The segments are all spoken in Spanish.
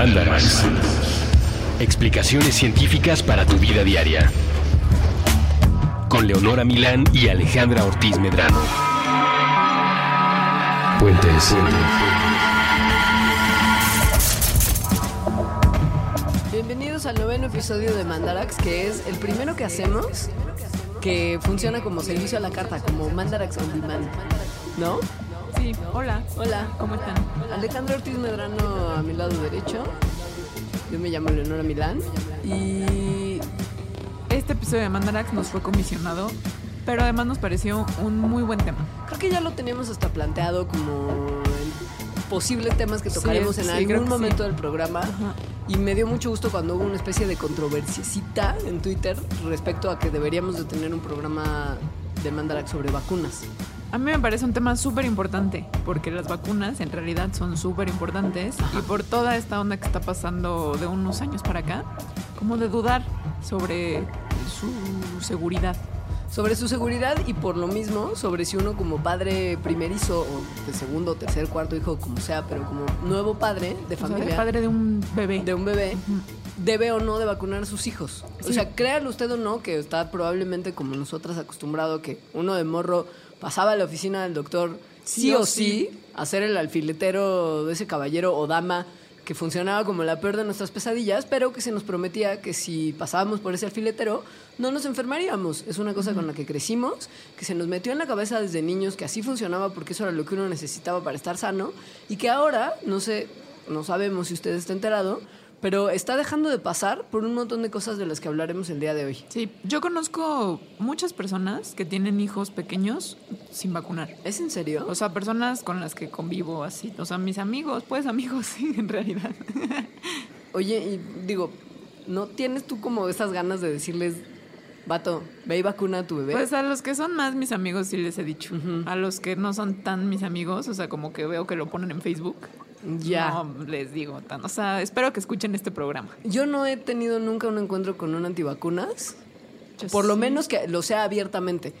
Mandarax. Explicaciones científicas para tu vida diaria. Con Leonora Milán y Alejandra Ortiz Medrano. Puentes. Bienvenidos al noveno episodio de Mandarax, que es el primero que hacemos que funciona como servicio a la carta, como Mandarax on Demand. ¿No? Sí, hola. Hola. ¿Cómo están? Alejandra Ortiz Medrano a mi lado derecho. Yo me llamo Leonora Milán. Y Este episodio de Mandarax nos fue comisionado, pero además nos pareció un muy buen tema. creo que ya lo teníamos hasta planteado como posibles temas que tocaremos Sí, en sí, algún momento sí. del programa. Ajá. Y me dio mucho gusto cuando hubo una especie de controversiecita en Twitter respecto a que deberíamos de tener un programa de Mandarax sobre vacunas. A mí me parece un tema súper importante, porque las vacunas en realidad son súper importantes y por toda esta onda que está pasando de unos años para acá, como de dudar sobre su seguridad. Sobre su seguridad y por lo mismo sobre si uno como padre primerizo o de segundo, tercer, cuarto hijo, como sea, pero como nuevo padre de O sea, familia padre de un bebé. de un bebé, debe o no de vacunar a sus hijos. O sea, créalo usted o no, que está probablemente como nosotras acostumbrado que uno de morro pasaba a la oficina del doctor sí, o sí, a ser el alfiletero de ese caballero o dama que funcionaba como la peor de nuestras pesadillas, pero que se nos prometía que si pasábamos por ese alfiletero no nos enfermaríamos. Es una cosa con la que crecimos, que se nos metió en la cabeza desde niños que así funcionaba porque eso era lo que uno necesitaba para estar sano y que ahora, no sé, no sabemos si usted está enterado, pero está dejando de pasar por un montón de cosas de las que hablaremos el día de hoy. Sí, yo conozco muchas personas que tienen hijos pequeños sin vacunar. ¿Es en serio? O sea, personas con las que convivo así. O sea, mis amigos, pues amigos, sí, en realidad. Oye, y digo, ¿no tienes tú como esas ganas de decirles, vato, ve y vacuna a tu bebé? Pues a los que son más mis amigos sí les he dicho. A los que no son tan mis amigos, o sea, como que veo que lo ponen en Facebook. ya. No les digo tan. O sea, espero que escuchen este programa. Yo no he tenido nunca un encuentro con un antivacunas. Yo Por lo menos que lo sea abiertamente.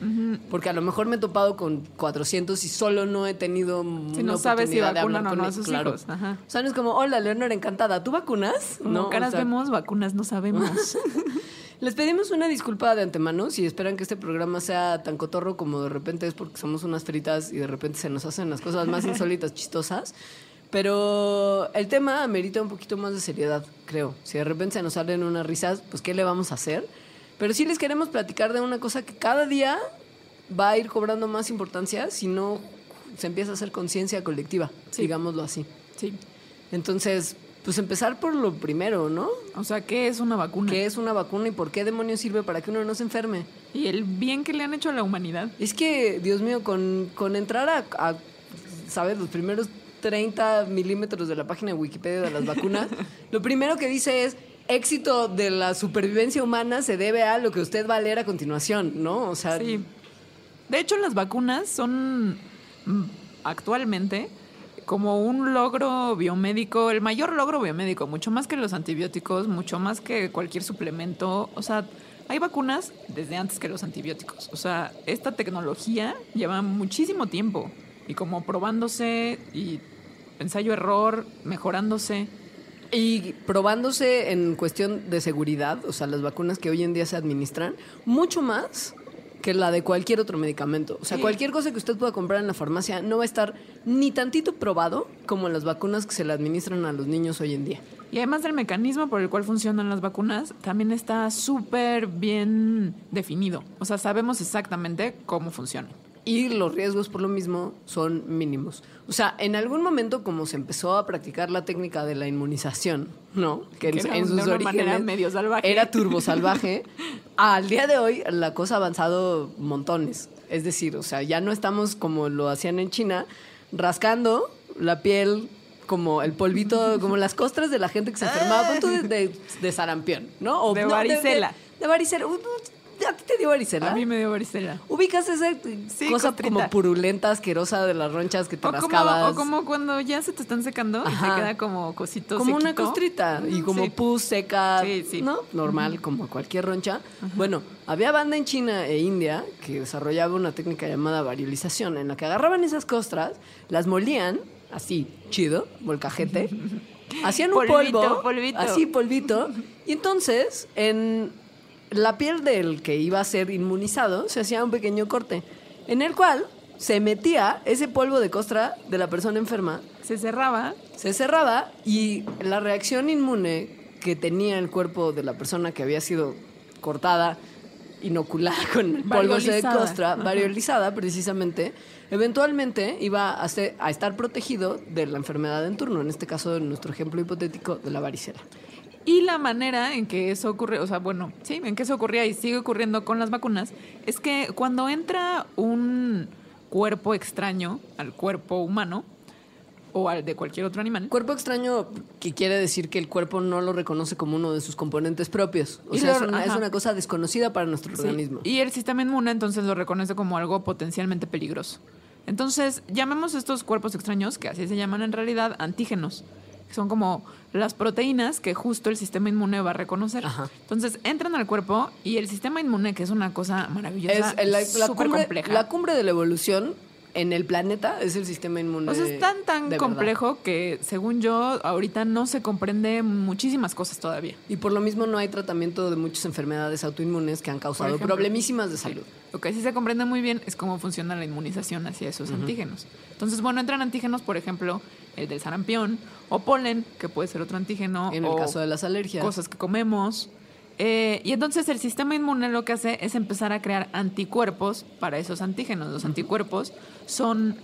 Porque a lo mejor me he topado con 400 y solo no he tenido Si una no sabes si vacunan hablar o no con a sus Claro. hijos. Ajá. O sea, no es como, hola, Leonora, encantada. ¿Tú vacunas? No, o caras sea, vemos, vacunas no sabemos. Les pedimos una disculpa de antemano si esperan que este programa sea tan cotorro como de repente es porque somos unas fritas y de repente se nos hacen las cosas más insólitas, chistosas. Pero el tema amerita un poquito más de seriedad, creo. Si de repente se nos salen unas risas, pues ¿qué le vamos a hacer? Pero sí les queremos platicar de una cosa que cada día va a ir cobrando más importancia si no se empieza a hacer conciencia colectiva, Sí. digámoslo así. sí. Entonces, pues empezar por lo primero, ¿no? O sea, ¿qué es una vacuna? ¿Qué es una vacuna y por qué demonios sirve para que uno no se enferme? Y el bien que le han hecho a la humanidad. Es que, Dios mío, con, con entrar a, a, ¿sabes? Los primeros 30 milímetros de la página de Wikipedia de las vacunas, lo primero que dice es, éxito de la supervivencia humana se debe a lo que usted va a leer a continuación, ¿no? O sea, Sí. De hecho, las vacunas son mm, actualmente como un logro biomédico, el mayor logro biomédico, mucho más que los antibióticos, mucho más que cualquier suplemento. O sea, hay vacunas desde antes que los antibióticos. O sea, esta tecnología lleva muchísimo tiempo y como probándose y ensayo-error, mejorándose. Y probándose en cuestión de seguridad, o sea, las vacunas que hoy en día se administran, mucho más que la de cualquier otro medicamento. O sea, Sí. cualquier cosa que usted pueda comprar en la farmacia no va a estar ni tantito probado como las vacunas que se le administran a los niños hoy en día. Y además del mecanismo por el cual funcionan las vacunas, también está súper bien definido. O sea, sabemos exactamente cómo funcionan. Y los riesgos por lo mismo son mínimos. O sea, en algún momento como se empezó a practicar la técnica de la inmunización, ¿no? Que en, era en de sus una orígenes manera medio salvaje. era turbo salvaje. Al día de hoy la cosa ha avanzado montones. Es decir, o sea, ya no estamos como lo hacían en China, rascando la piel como el polvito, como las costras de la gente que se enfermaba, de, de- de sarampión, ¿no? O, De no, varicela. De, de varicela. ¿A ti te dio varicela? A mí me dio varicela. ¿Ubicas esa Sí, cosa costrita. como purulenta, asquerosa de las ronchas que te O como, rascabas? o como cuando ya se te están secando y Ajá. te queda como cosito Como una costrita y como sí. pus seca, Sí, sí. ¿no? Normal, como cualquier roncha. Bueno, había banda en China e India que desarrollaba una técnica llamada variolización, en la que agarraban esas costras, las molían, así, chido, volcajete, hacían un Polvito, polvo, polvito. así polvito, y entonces en la piel del que iba a ser inmunizado se hacía un pequeño corte, en el cual se metía ese polvo de costra de la persona enferma, Se cerraba. se cerraba y la reacción inmune que tenía el cuerpo de la persona que había sido cortada, inoculada con el polvo de costra, variolizada precisamente, eventualmente iba a, ser- a estar protegido de la enfermedad en turno, en este caso, en nuestro ejemplo hipotético, de la varicela. Y la manera en que eso ocurre, o sea, bueno, sí, en que eso ocurría y sigue ocurriendo con las vacunas, es que cuando entra un cuerpo extraño al cuerpo humano o al de cualquier otro animal, Cuerpo extraño, que quiere decir que el cuerpo no lo reconoce como uno de sus componentes propios. O Y sea, lo- es, una, es ajá. una cosa desconocida para nuestro Sí, organismo. Y el sistema inmune entonces lo reconoce como algo potencialmente peligroso. Entonces, llamemos estos cuerpos extraños, que así se llaman en realidad, antígenos, son como las proteínas que justo el sistema inmune va a reconocer. Ajá. Entonces, entran al cuerpo y el sistema inmune, que es una cosa maravillosa, es la, la súper cumbre, compleja. la cumbre de la evolución en el planeta es el sistema inmune. o sea, es tan, tan verdad. complejo que, según yo, ahorita no se comprende muchísimas cosas todavía. Y por lo mismo no hay tratamiento de muchas enfermedades autoinmunes que han causado ejemplo. problemísimas de salud. Lo que sí se comprende muy bien es cómo funciona la inmunización hacia esos antígenos. Entonces, bueno, entran antígenos, por ejemplo, el del sarampión o polen, que puede ser otro antígeno. En el caso de las alergias. Cosas que comemos. Eh, y entonces el sistema inmune lo que hace es empezar a crear anticuerpos para esos antígenos. Los anticuerpos son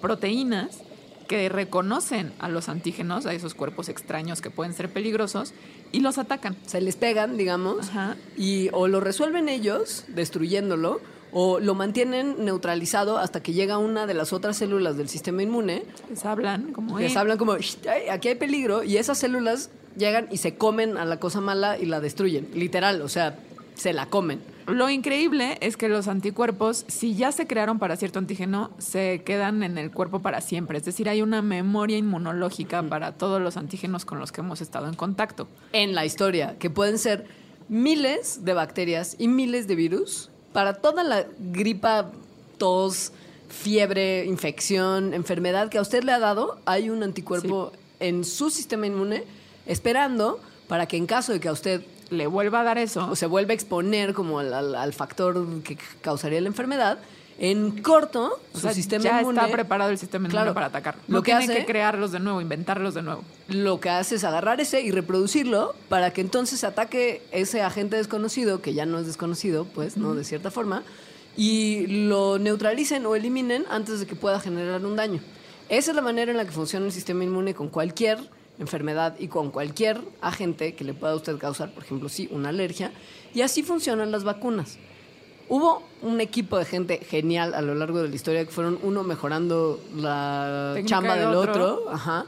proteínas que reconocen a los antígenos, a esos cuerpos extraños que pueden ser peligrosos, y los atacan. Se les pegan, digamos, Ajá. y o lo resuelven ellos, destruyéndolo, o lo mantienen neutralizado hasta que llega una de las otras células del sistema inmune. Les hablan como... Les "Ey, hablan como, "Shh, ay, aquí hay peligro, y esas células llegan y se comen a la cosa mala y la destruyen. Literal, o sea, se la comen. Lo increíble es que los anticuerpos, si ya se crearon para cierto antígeno, se quedan en el cuerpo para siempre. Es decir, hay una memoria inmunológica para todos los antígenos con los que hemos estado en contacto. en la historia, que pueden ser miles de bacterias y miles de virus para toda la gripa, tos, fiebre, infección, enfermedad que a usted le ha dado, hay un anticuerpo en su sistema inmune esperando para que en caso de que a usted Le vuelva a dar eso. o se vuelva a exponer como al, al- al factor que causaría la enfermedad, en corto, O su sea, sistema ya inmune está preparado el sistema inmune Claro. para atacar. Lo No que tiene hace- que crearlos de nuevo, inventarlos de nuevo. lo que hace es agarrar ese y reproducirlo para que entonces ataque ese agente desconocido, que ya no es desconocido, pues, ¿no? De cierta forma, y lo neutralicen o eliminen antes de que pueda generar un daño. Esa es la manera en la que funciona el sistema inmune con cualquier enfermedad y con cualquier agente que le pueda a usted causar, por ejemplo, sí, una alergia. Y así funcionan las vacunas. Hubo un equipo de gente genial a lo largo de la historia que fueron uno mejorando la Técnica chamba del otro, ajá,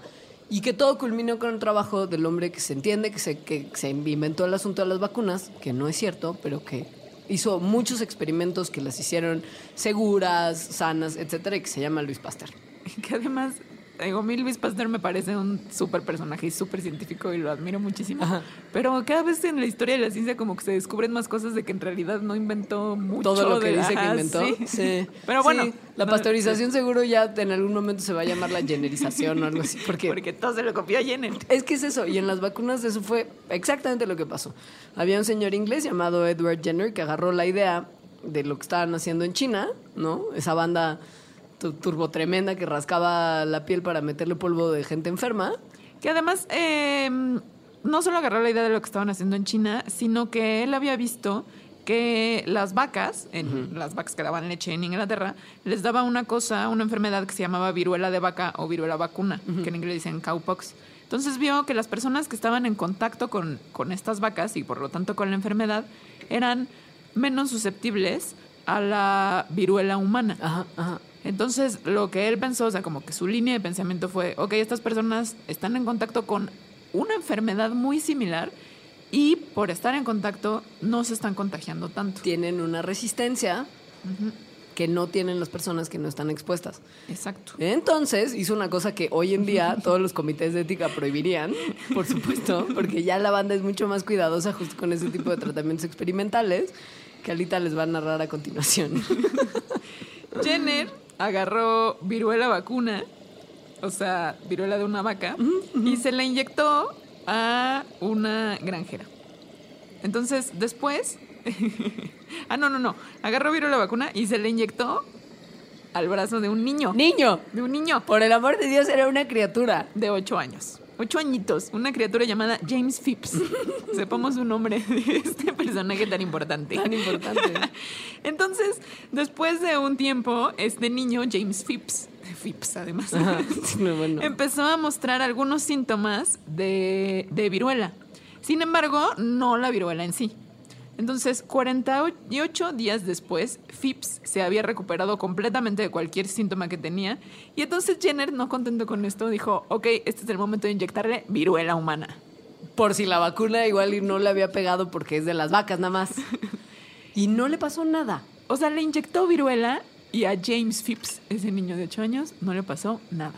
y que todo culminó con el trabajo del hombre que se entiende, que se, que se inventó el asunto de las vacunas, que no es cierto, pero que hizo muchos experimentos que las hicieron seguras, sanas, etcétera, y que se llama Luis Pasteur. Que además, digo, Luis Pasteur me parece un súper personaje y súper científico y lo admiro muchísimo. Ajá. Pero cada vez en la historia de la ciencia como que se descubren más cosas de que en realidad no inventó mucho. Todo lo que de- dice que inventó. Sí. Sí. Pero bueno. Sí, la no, pasteurización seguro ya en algún momento se va a llamar la generización o algo así. Porque Porque todo se lo copió a Jenner. Es que es eso, y en las vacunas eso fue exactamente lo que pasó. Había un señor inglés llamado Edward Jenner que agarró la idea de lo que estaban haciendo en China, ¿no? Esa banda turbo tremenda que rascaba la piel para meterle polvo de gente enferma. Que además eh, no solo agarró la idea de lo que estaban haciendo en China, sino que él había visto que las vacas, en, las vacas que daban leche en Inglaterra, les daba una cosa, una enfermedad que se llamaba viruela de vaca o viruela vacuna, que en inglés dicen cowpox. Entonces vio que las personas que estaban en contacto con, con estas vacas y por lo tanto con la enfermedad eran menos susceptibles a la viruela humana. Ajá, ajá. Entonces, lo que él pensó, o sea, como que su línea de pensamiento fue, ok, estas personas están en contacto con una enfermedad muy similar y por estar en contacto no se están contagiando tanto. Tienen una resistencia que no tienen las personas que no están expuestas. Exacto. Entonces hizo una cosa que hoy en día todos los comités de ética prohibirían, por supuesto, porque ya la banda es mucho más cuidadosa justo con ese tipo de tratamientos experimentales que ahorita les va a narrar a continuación. Jenner agarró viruela vacuna o sea, viruela de una vaca, y se la inyectó a una granjera. Entonces, después, ah, no, no, no, agarró viruela vacuna y se la inyectó al brazo de un niño. Niño, De un niño por el amor de Dios, era una criatura. de ocho años. Ocho añitos. Una criatura llamada James Phipps. Sepamos su nombre de este personaje tan importante. Tan importante. Entonces, después de un tiempo, este niño, James Phipps, Phipps además, Ajá, bueno. empezó a mostrar algunos síntomas de, de viruela. Sin embargo, no la viruela en sí. Entonces, 48 días después, Phipps se había recuperado completamente de cualquier síntoma que tenía. Y entonces Jenner, no contento con esto, dijo, ok, este es el momento de inyectarle viruela humana. Por si la vacuna igual no le había pegado porque es de las vacas nada más. Y no le pasó nada. O sea, le inyectó viruela y a James Phipps, ese niño de 8 años, no le pasó nada.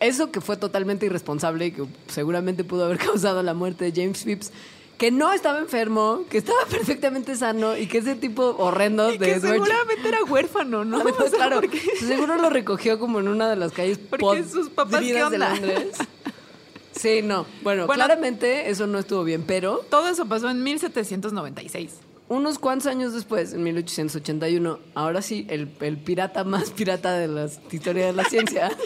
Eso que fue totalmente irresponsable y que seguramente pudo haber causado la muerte de James Phipps, que no estaba enfermo, que estaba perfectamente sano y que ese tipo horrendo Y de que seguramente era huérfano, ¿no? Además, O sea, claro, porque- seguro lo recogió como en una de las calles Porque sus papás, ¿qué podridas de? Londres. Sí, no. Bueno, Bueno. claramente eso no estuvo bien, pero Todo eso pasó en 1796. Unos cuantos años después, en 1881, ahora sí, el, el pirata más pirata de la historia de la ciencia,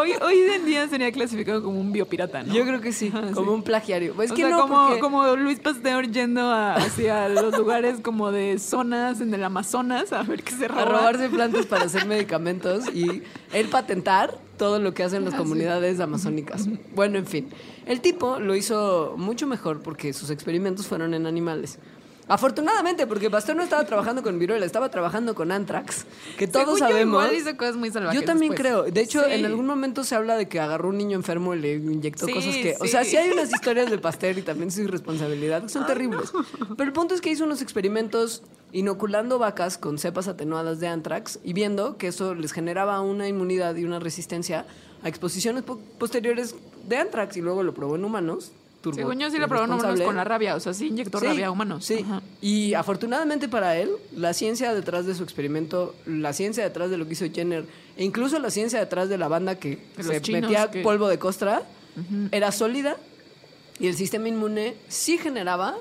Hoy, hoy en día sería clasificado como un biopirata, ¿no? yo creo que sí, como sí. un plagiario. Es o que sea, no, como, porque- como Luis Pasteur yendo a- hacia los lugares como de zonas en el Amazonas a ver qué se a roba. robarse plantas para hacer medicamentos y él patentar todo lo que hacen Ah, las comunidades amazónicas. Bueno, en fin, el tipo lo hizo mucho mejor porque sus experimentos fueron en animales. Afortunadamente, porque Pasteur no estaba trabajando con viruela, estaba trabajando con anthrax, que todos Según yo, sabemos. igual hizo cosas muy salvajes Yo también después. creo. De hecho, Sí. en algún momento se habla de que agarró un niño enfermo y le inyectó Sí, cosas que. O sea, sí hay unas historias de Pasteur y también su irresponsabilidad que son terribles. Pero el punto es que hizo unos experimentos inoculando vacas con cepas atenuadas de anthrax y viendo que eso les generaba una inmunidad y una resistencia a exposiciones po- posteriores de anthrax y luego lo probó en humanos. Turbo- Según yo sí lo probó en humanos con la rabia, o sea, sí inyectó Sí, rabia a humanos. Sí. Ajá. Y afortunadamente para él, la ciencia detrás de su experimento, la ciencia detrás de lo que hizo Jenner, e incluso la ciencia detrás de la banda que De se chinos metía que- polvo de costra, era sólida y el sistema inmune sí generaba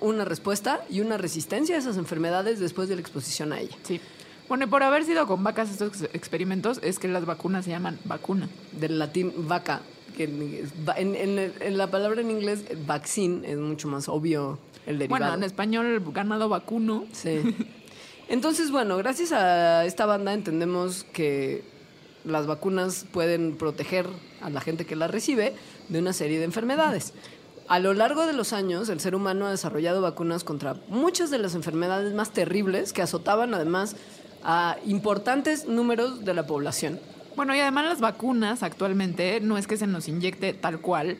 una respuesta y una resistencia a esas enfermedades después de la exposición a ella. Sí. Bueno, y por haber sido con vacas estos ex- experimentos, es que las vacunas se llaman vacuna. Del latín vaca, que en, en- en- en la palabra en inglés vaccine es mucho más obvio el derivado. Bueno, en español, ganado vacuno. Sí. Entonces, bueno, gracias a esta banda entendemos que las vacunas pueden proteger a la gente que las recibe de una serie de enfermedades. A lo largo de los años, el ser humano ha desarrollado vacunas contra muchas de las enfermedades más terribles que azotaban además a importantes números de la población. Bueno, y además las vacunas actualmente no es que se nos inyecte tal cual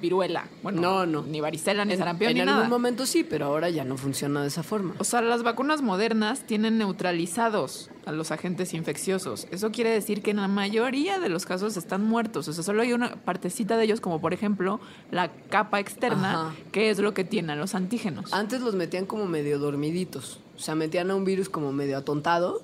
viruela. Bueno, No, no. Ni varicela, ni En, sarampión, en ni algún nada. momento sí, pero ahora ya no funciona de esa forma. O sea, las vacunas modernas tienen neutralizados a los agentes infecciosos. Eso quiere decir que en la mayoría de los casos están muertos. O sea, solo hay una partecita de ellos, como por ejemplo la capa externa, Ajá. que es lo que tienen los antígenos. Antes los metían como medio dormiditos. O sea, metían a un virus como medio atontado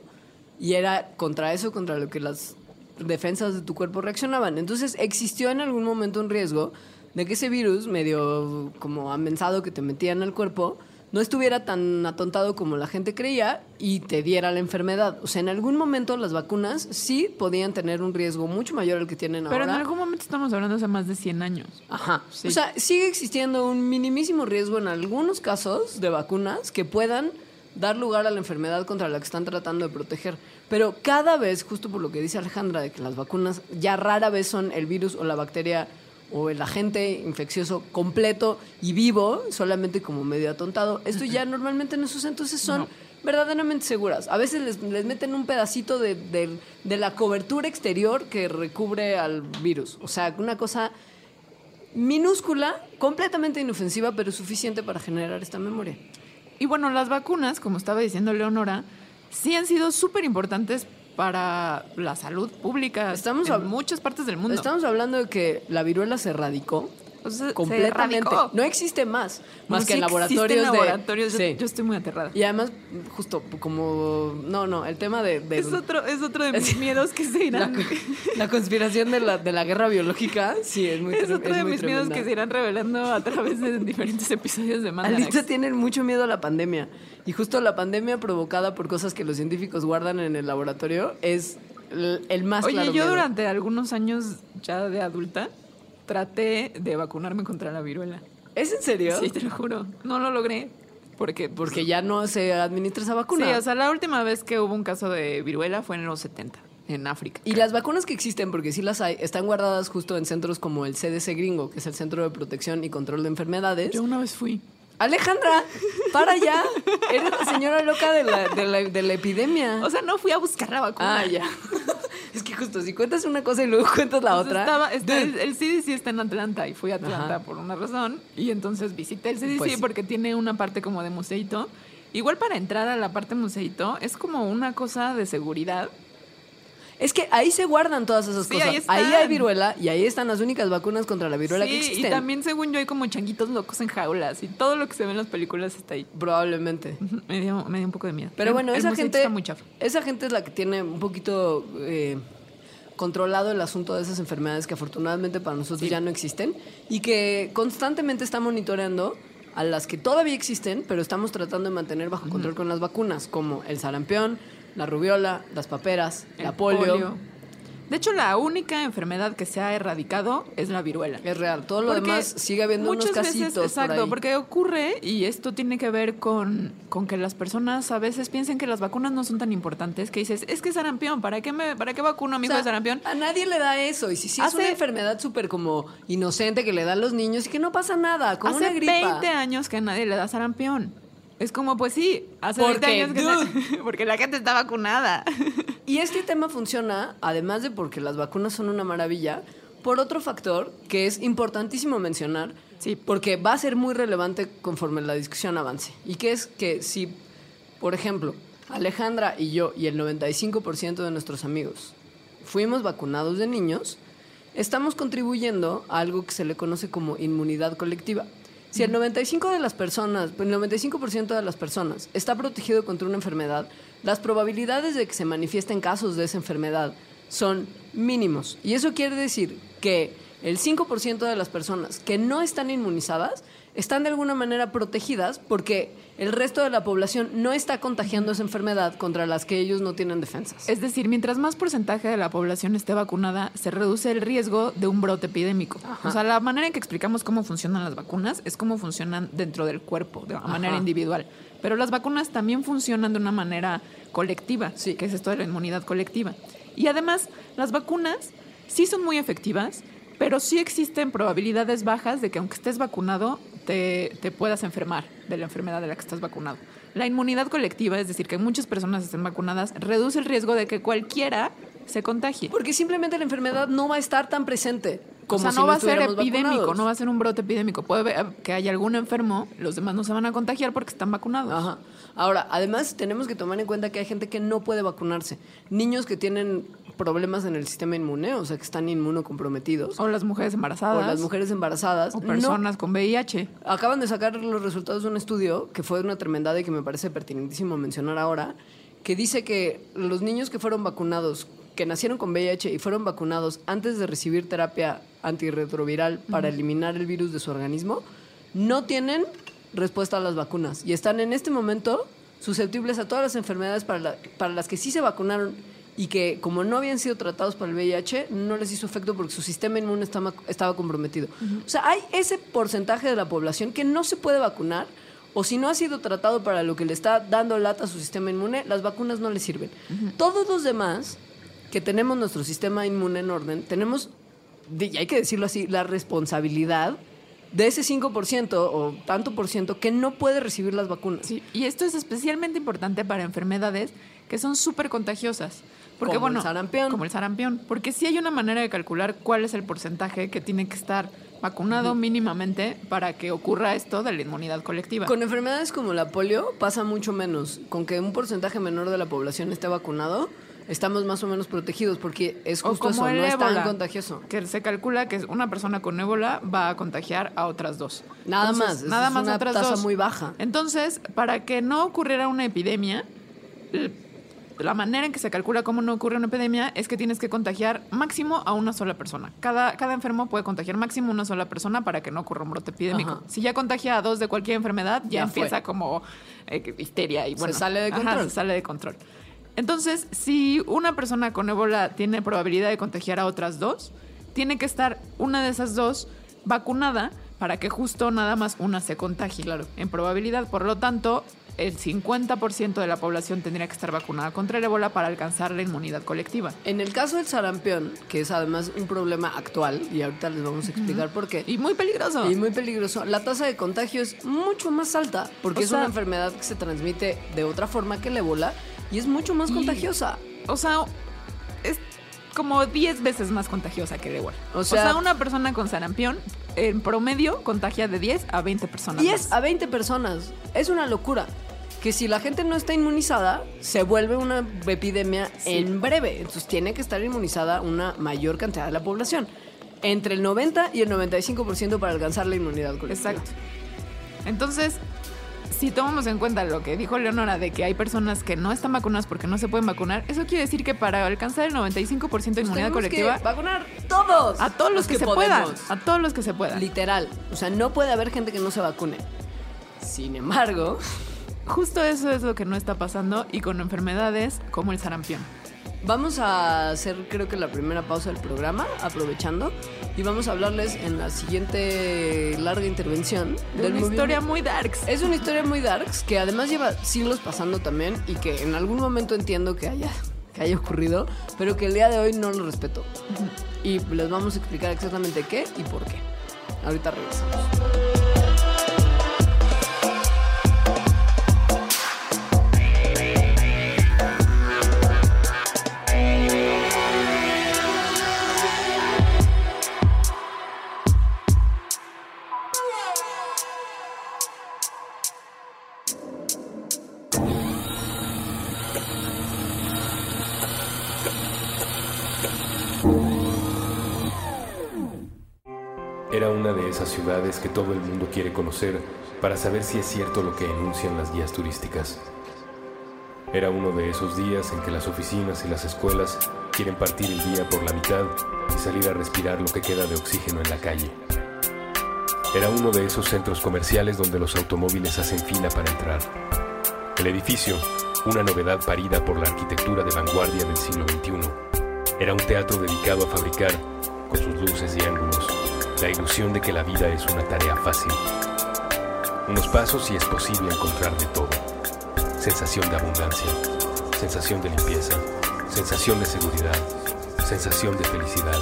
y era contra eso, contra lo que las defensas de tu cuerpo reaccionaban. Entonces existió en algún momento un riesgo de que ese virus medio como amensado que te metían al cuerpo no estuviera tan atontado como la gente creía y te diera la enfermedad. O sea, en algún momento las vacunas sí podían tener un riesgo mucho mayor al que tienen Pero en ahora. algún momento estamos hablando hace más de 100 años. Ajá. Sí. O sea, sigue existiendo un minimísimo riesgo en algunos casos de vacunas que puedan dar lugar a la enfermedad contra la que están tratando de proteger. Pero cada vez, justo por lo que dice Alejandra, de que las vacunas ya rara vez son el virus o la bacteria o el agente infeccioso completo y vivo, solamente como medio atontado, esto ya normalmente no se usa, entonces son No. verdaderamente seguras. A veces les, les meten un pedacito de, de- de la cobertura exterior que recubre al virus. O sea, una cosa minúscula, completamente inofensiva, pero suficiente para generar esta memoria. Y bueno, las vacunas, como estaba diciendo Leonora, sí han sido súper importantes para la salud pública Estamos en muchas partes del mundo. Estamos hablando de que la viruela se erradicó se completamente. No existe más, más No, que sí en laboratorios de. Yo, Sí. yo estoy muy aterrada. Y además, justo como no, no, el tema de, de- Es otro, es otro de mis Es- miedos que se irán. la conspiración de la, de la guerra biológica, sí, es muy Es otro es de mis miedos que se irán revelando a través de diferentes episodios de Mandarax. Alita tienen mucho miedo a la pandemia. Y justo la pandemia provocada por cosas que los científicos guardan en el laboratorio es el, el más Oye, claro yo miedo. durante algunos años ya de adulta traté de vacunarme contra la viruela. ¿Es en serio? Sí, te lo juro. No lo logré. Porque, Porque ya no se administra esa Sí, vacuna. o sea, la última vez que hubo un caso de viruela fue en los 70, en África. y las vacunas que existen, porque sí las hay, están guardadas justo en centros como el CDC gringo, que es el Centro de Protección y Control de Enfermedades. Yo una vez fui. Alejandra, para ya. Eres la señora loca de la, de la, de la epidemia. O sea, no fui a buscar la vacuna. ah, ya. Es que justo, si cuentas una cosa y luego cuentas la sea, otra. estaba- el, el CDC está en Atlanta y fui a Atlanta Ajá. por una razón. Y entonces visité el CDC Pues porque tiene una parte como de museito. Igual para entrar a la parte museito es como una cosa de seguridad. Es que ahí se guardan todas esas Sí, cosas. ahí hay viruela y ahí están las únicas vacunas contra la viruela que existen. y también según yo hay como changuitos locos en jaulas y todo lo que se ve en las películas está ahí. Probablemente. Me dio, me dio un poco de miedo. Pero bueno, el esa gente. está muy chafa. Esa gente es la que tiene un poquito eh, controlado el asunto de esas enfermedades que afortunadamente para nosotros ya no existen y que constantemente está monitoreando a las que todavía existen, pero estamos tratando de mantener bajo control con las vacunas, como el sarampión, la rubiola, las paperas, El la polio. De hecho, la única enfermedad que se ha erradicado es la viruela. Es real. Todo lo Porque demás sigue habiendo unos muchas casitos veces, exacto, por ahí. porque ocurre, y esto tiene que ver con, con que las personas a veces piensan que las vacunas no son tan importantes, que dices, es que es sarampión, ¿para qué, me, para qué vacuno a mi O hijo sea, de sarampión? A nadie le da eso. Y si, si es una enfermedad súper como inocente que le dan los niños y que no pasa nada, como Hace una gripa. 20 años que a nadie le da sarampión. Es como, pues sí, hace Porque, 20 años que porque la gente está vacunada. Y este tema funciona, además de porque las vacunas son una maravilla, por otro factor que es importantísimo mencionar, Sí. porque va a ser muy relevante conforme la discusión avance. Y que es que si, por ejemplo, Alejandra y yo y el 95% de nuestros amigos fuimos vacunados de niños, estamos contribuyendo a algo que se le conoce como inmunidad colectiva. Si el 95 de las personas, el 95% de las personas está protegido contra una enfermedad, las probabilidades de que se manifiesten casos de esa enfermedad son mínimos. Y eso quiere decir que el 5% de las personas que no están inmunizadas están de alguna manera protegidas porque el resto de la población no está contagiando esa enfermedad contra las que ellos no tienen defensas. Es decir, mientras más porcentaje de la población esté vacunada, se reduce el riesgo de un brote epidémico. O sea, la manera en que explicamos cómo funcionan las vacunas es cómo funcionan dentro del cuerpo, de una manera Ajá. individual. Pero las vacunas también funcionan de una manera colectiva, Sí. que es esto de la inmunidad colectiva. Y además, las vacunas sí son muy efectivas, pero sí existen probabilidades bajas de que aunque estés vacunado, te, puedas enfermar de la enfermedad de la que estás vacunado. La inmunidad colectiva, es decir, que muchas personas estén vacunadas, reduce el riesgo de que cualquiera se contagie. Porque simplemente la enfermedad no va a estar tan presente como o sea, si no va a ser epidémico, vacunados. no va a ser un brote epidémico. Puede haber que haya algún enfermo, los demás no se van a contagiar porque están vacunados. Ajá. Ahora, además tenemos que tomar en cuenta que hay gente que no puede vacunarse. Niños que tienen problemas en el sistema inmune, o sea, que están inmunocomprometidos. O las mujeres embarazadas. O las mujeres embarazadas. o no- personas con VIH. acaban de sacar los resultados de un estudio que fue una tremendada y que me parece pertinentísimo mencionar ahora, que dice que los niños que fueron vacunados, que nacieron con VIH y fueron vacunados antes de recibir terapia antirretroviral para eliminar el virus de su organismo, no tienen respuesta a las vacunas y están en este momento susceptibles a todas las enfermedades para, la- para las que sí se vacunaron y que como no habían sido tratados para el VIH, no les hizo efecto porque su sistema inmune estaba, estaba comprometido. O sea, hay ese porcentaje de la población que no se puede vacunar o si no ha sido tratado para lo que le está dando lata a su sistema inmune, las vacunas no le sirven. Todos los demás que tenemos nuestro sistema inmune en orden, tenemos, y hay que decirlo así, la responsabilidad de ese 5% o tanto por ciento que no puede recibir las vacunas. Sí, y esto es especialmente importante para enfermedades que son súper contagiosas. Porque, Como el bueno, sarampión. Como el sarampión. Porque sí hay una manera de calcular cuál es el porcentaje que tiene que estar vacunado mínimamente para que ocurra esto de la inmunidad colectiva. Con enfermedades como la polio pasa mucho menos. Con que un porcentaje menor de la población esté vacunado, estamos más o menos protegidos porque es justo como eso, no es tan contagioso. Que se calcula que una persona con ébola va a contagiar a otras dos. Nada Entonces, más, Nada es más una otras tasa dos. muy baja. Entonces, para que no ocurriera una epidemia, la manera en que se calcula cómo no ocurre una epidemia es que tienes que contagiar máximo a una sola persona. Cada, cada enfermo puede contagiar máximo una sola persona para que no ocurra un brote epidémico. Ajá. Si ya contagia a dos de cualquier enfermedad, ya, Ya fue. empieza como eh, histeria y Se bueno, sale de ajá, se sale de control. Entonces, si una persona con ébola tiene probabilidad de contagiar a otras dos, tiene que estar una de esas dos vacunada para que justo nada más una se contagie. Claro. En probabilidad, por lo tanto, el 50% de la población tendría que estar vacunada contra el ébola para alcanzar la inmunidad colectiva. En el caso del sarampión, que es además un problema actual, y ahorita les vamos a explicar por qué, Y muy peligroso. y muy peligroso, la tasa de contagio es mucho más alta, porque O es sea- una enfermedad que se transmite de otra forma que el ébola y es mucho más contagiosa. O sea, es como 10 veces más contagiosa que el ébola. O O sea- una persona con sarampión en promedio contagia de 10 a 20 personas. 10 más. a 20 personas. Es una locura. Que si la gente no está inmunizada, se vuelve una epidemia en breve. Entonces tiene que estar inmunizada una mayor cantidad de la población. Entre el 90 y el 95% para alcanzar la inmunidad colectiva. Exacto. Entonces, si tomamos en cuenta lo que dijo Leonora de que hay personas que no están vacunadas porque no se pueden vacunar, eso quiere decir que para alcanzar el 95% de inmunidad Tenemos colectiva, que vacunar todos. a todos los que, se puedan, a todos los que se puedan. Literal. O sea, no puede haber gente que no se vacune. Sin embargo, Justo eso es lo que no está pasando y con enfermedades como el sarampión. Vamos a hacer creo que la primera pausa del programa, aprovechando, y vamos a hablarles en la siguiente larga intervención De del una movimiento- historia muy darks. Es una historia muy darks que además lleva siglos pasando también y que en algún momento entiendo que haya, que haya ocurrido, pero que el día de hoy no lo respeto. Y les vamos a explicar exactamente qué y por qué. Ahorita regresamos. Ciudades que todo el mundo quiere conocer para saber si es cierto lo que enuncian las guías turísticas. Era uno de esos días en que las oficinas y las escuelas quieren partir el día por la mitad y salir a respirar lo que queda de oxígeno en la calle. Era uno de esos centros comerciales donde los automóviles hacen fila para entrar. El edificio, una novedad parida por la arquitectura de vanguardia del siglo XXI, era un teatro dedicado a fabricar, con sus luces y ángulos, la ilusión de que la vida es una tarea fácil. Unos pasos y es posible encontrar de todo. Sensación de abundancia, sensación de limpieza, sensación de seguridad, sensación de felicidad.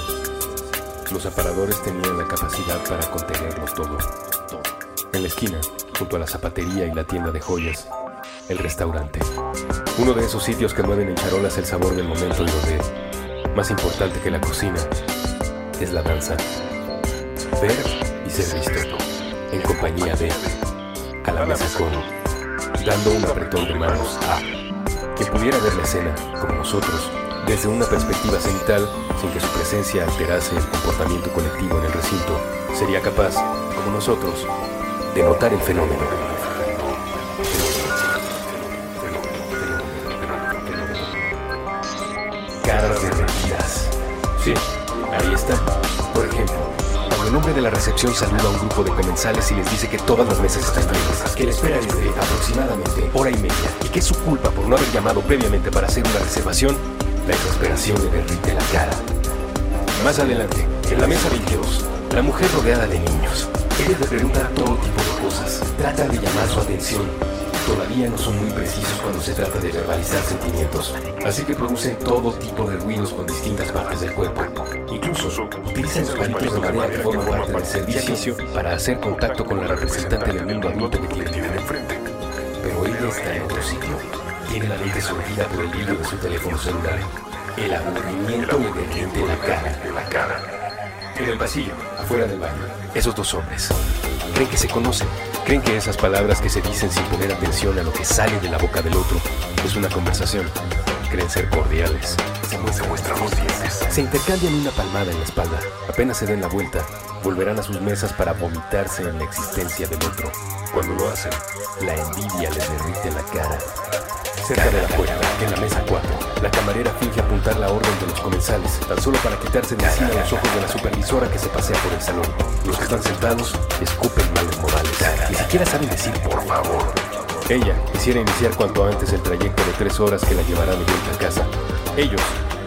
Los aparadores tenían la capacidad para contenerlo todo. En la esquina, junto a la zapatería y la tienda de joyas, el restaurante. Uno de esos sitios que mueven en charolas el sabor del momento y donde, más importante que la cocina, es la danza. Ver y ser visto, en compañía de, a la mesa con, dando un apretón de manos a, quien pudiera ver la escena, como nosotros, desde una perspectiva cenital, sin que su presencia alterase el comportamiento colectivo en el recinto, sería capaz, como nosotros, de notar el fenómeno. El hombre de la recepción saluda a un grupo de comensales y les dice que todas las mesas están llenas, que le espera desde aproximadamente hora y media y que es su culpa por no haber llamado previamente para hacer una reservación, la exasperación le derrite la cara. Más adelante, en la mesa 22, la mujer rodeada de niños. Ella le pregunta todo tipo de cosas, trata de llamar su atención. Todavía no son muy precisos cuando se trata de verbalizar sentimientos, así que producen todo tipo de ruidos con distintas partes del cuerpo. Incluso utilizan los palitos de madera que forman parte del servicio para hacer contacto con la representante del mundo adulto que tiene enfrente. Pero ella está en otro sitio. Tiene la mente surgida por el brillo de su teléfono celular. El aburrimiento le derrite. La cara. En el pasillo, afuera del baño, esos dos hombres. Creen que se conocen. Creen que esas palabras que se dicen sin poner atención a lo que sale de la boca del otro es una conversación. creen ser cordiales. Se muestran los dientes. Se intercambian una palmada en la espalda. Apenas se den la vuelta, volverán a sus mesas para vomitarse en la existencia del otro. Cuando lo hacen, La envidia les derrite la cara. Cerca de la puerta, en la mesa 4, la camarera finge apuntar la orden de los comensales, tan solo para quitarse de encima los ojos de la supervisora que se pasea por el salón. Los que están sentados escupen males modales. Ni siquiera saben decir por favor. Ella quisiera iniciar cuanto antes el trayecto de tres horas que la llevará de vuelta a casa. Ellos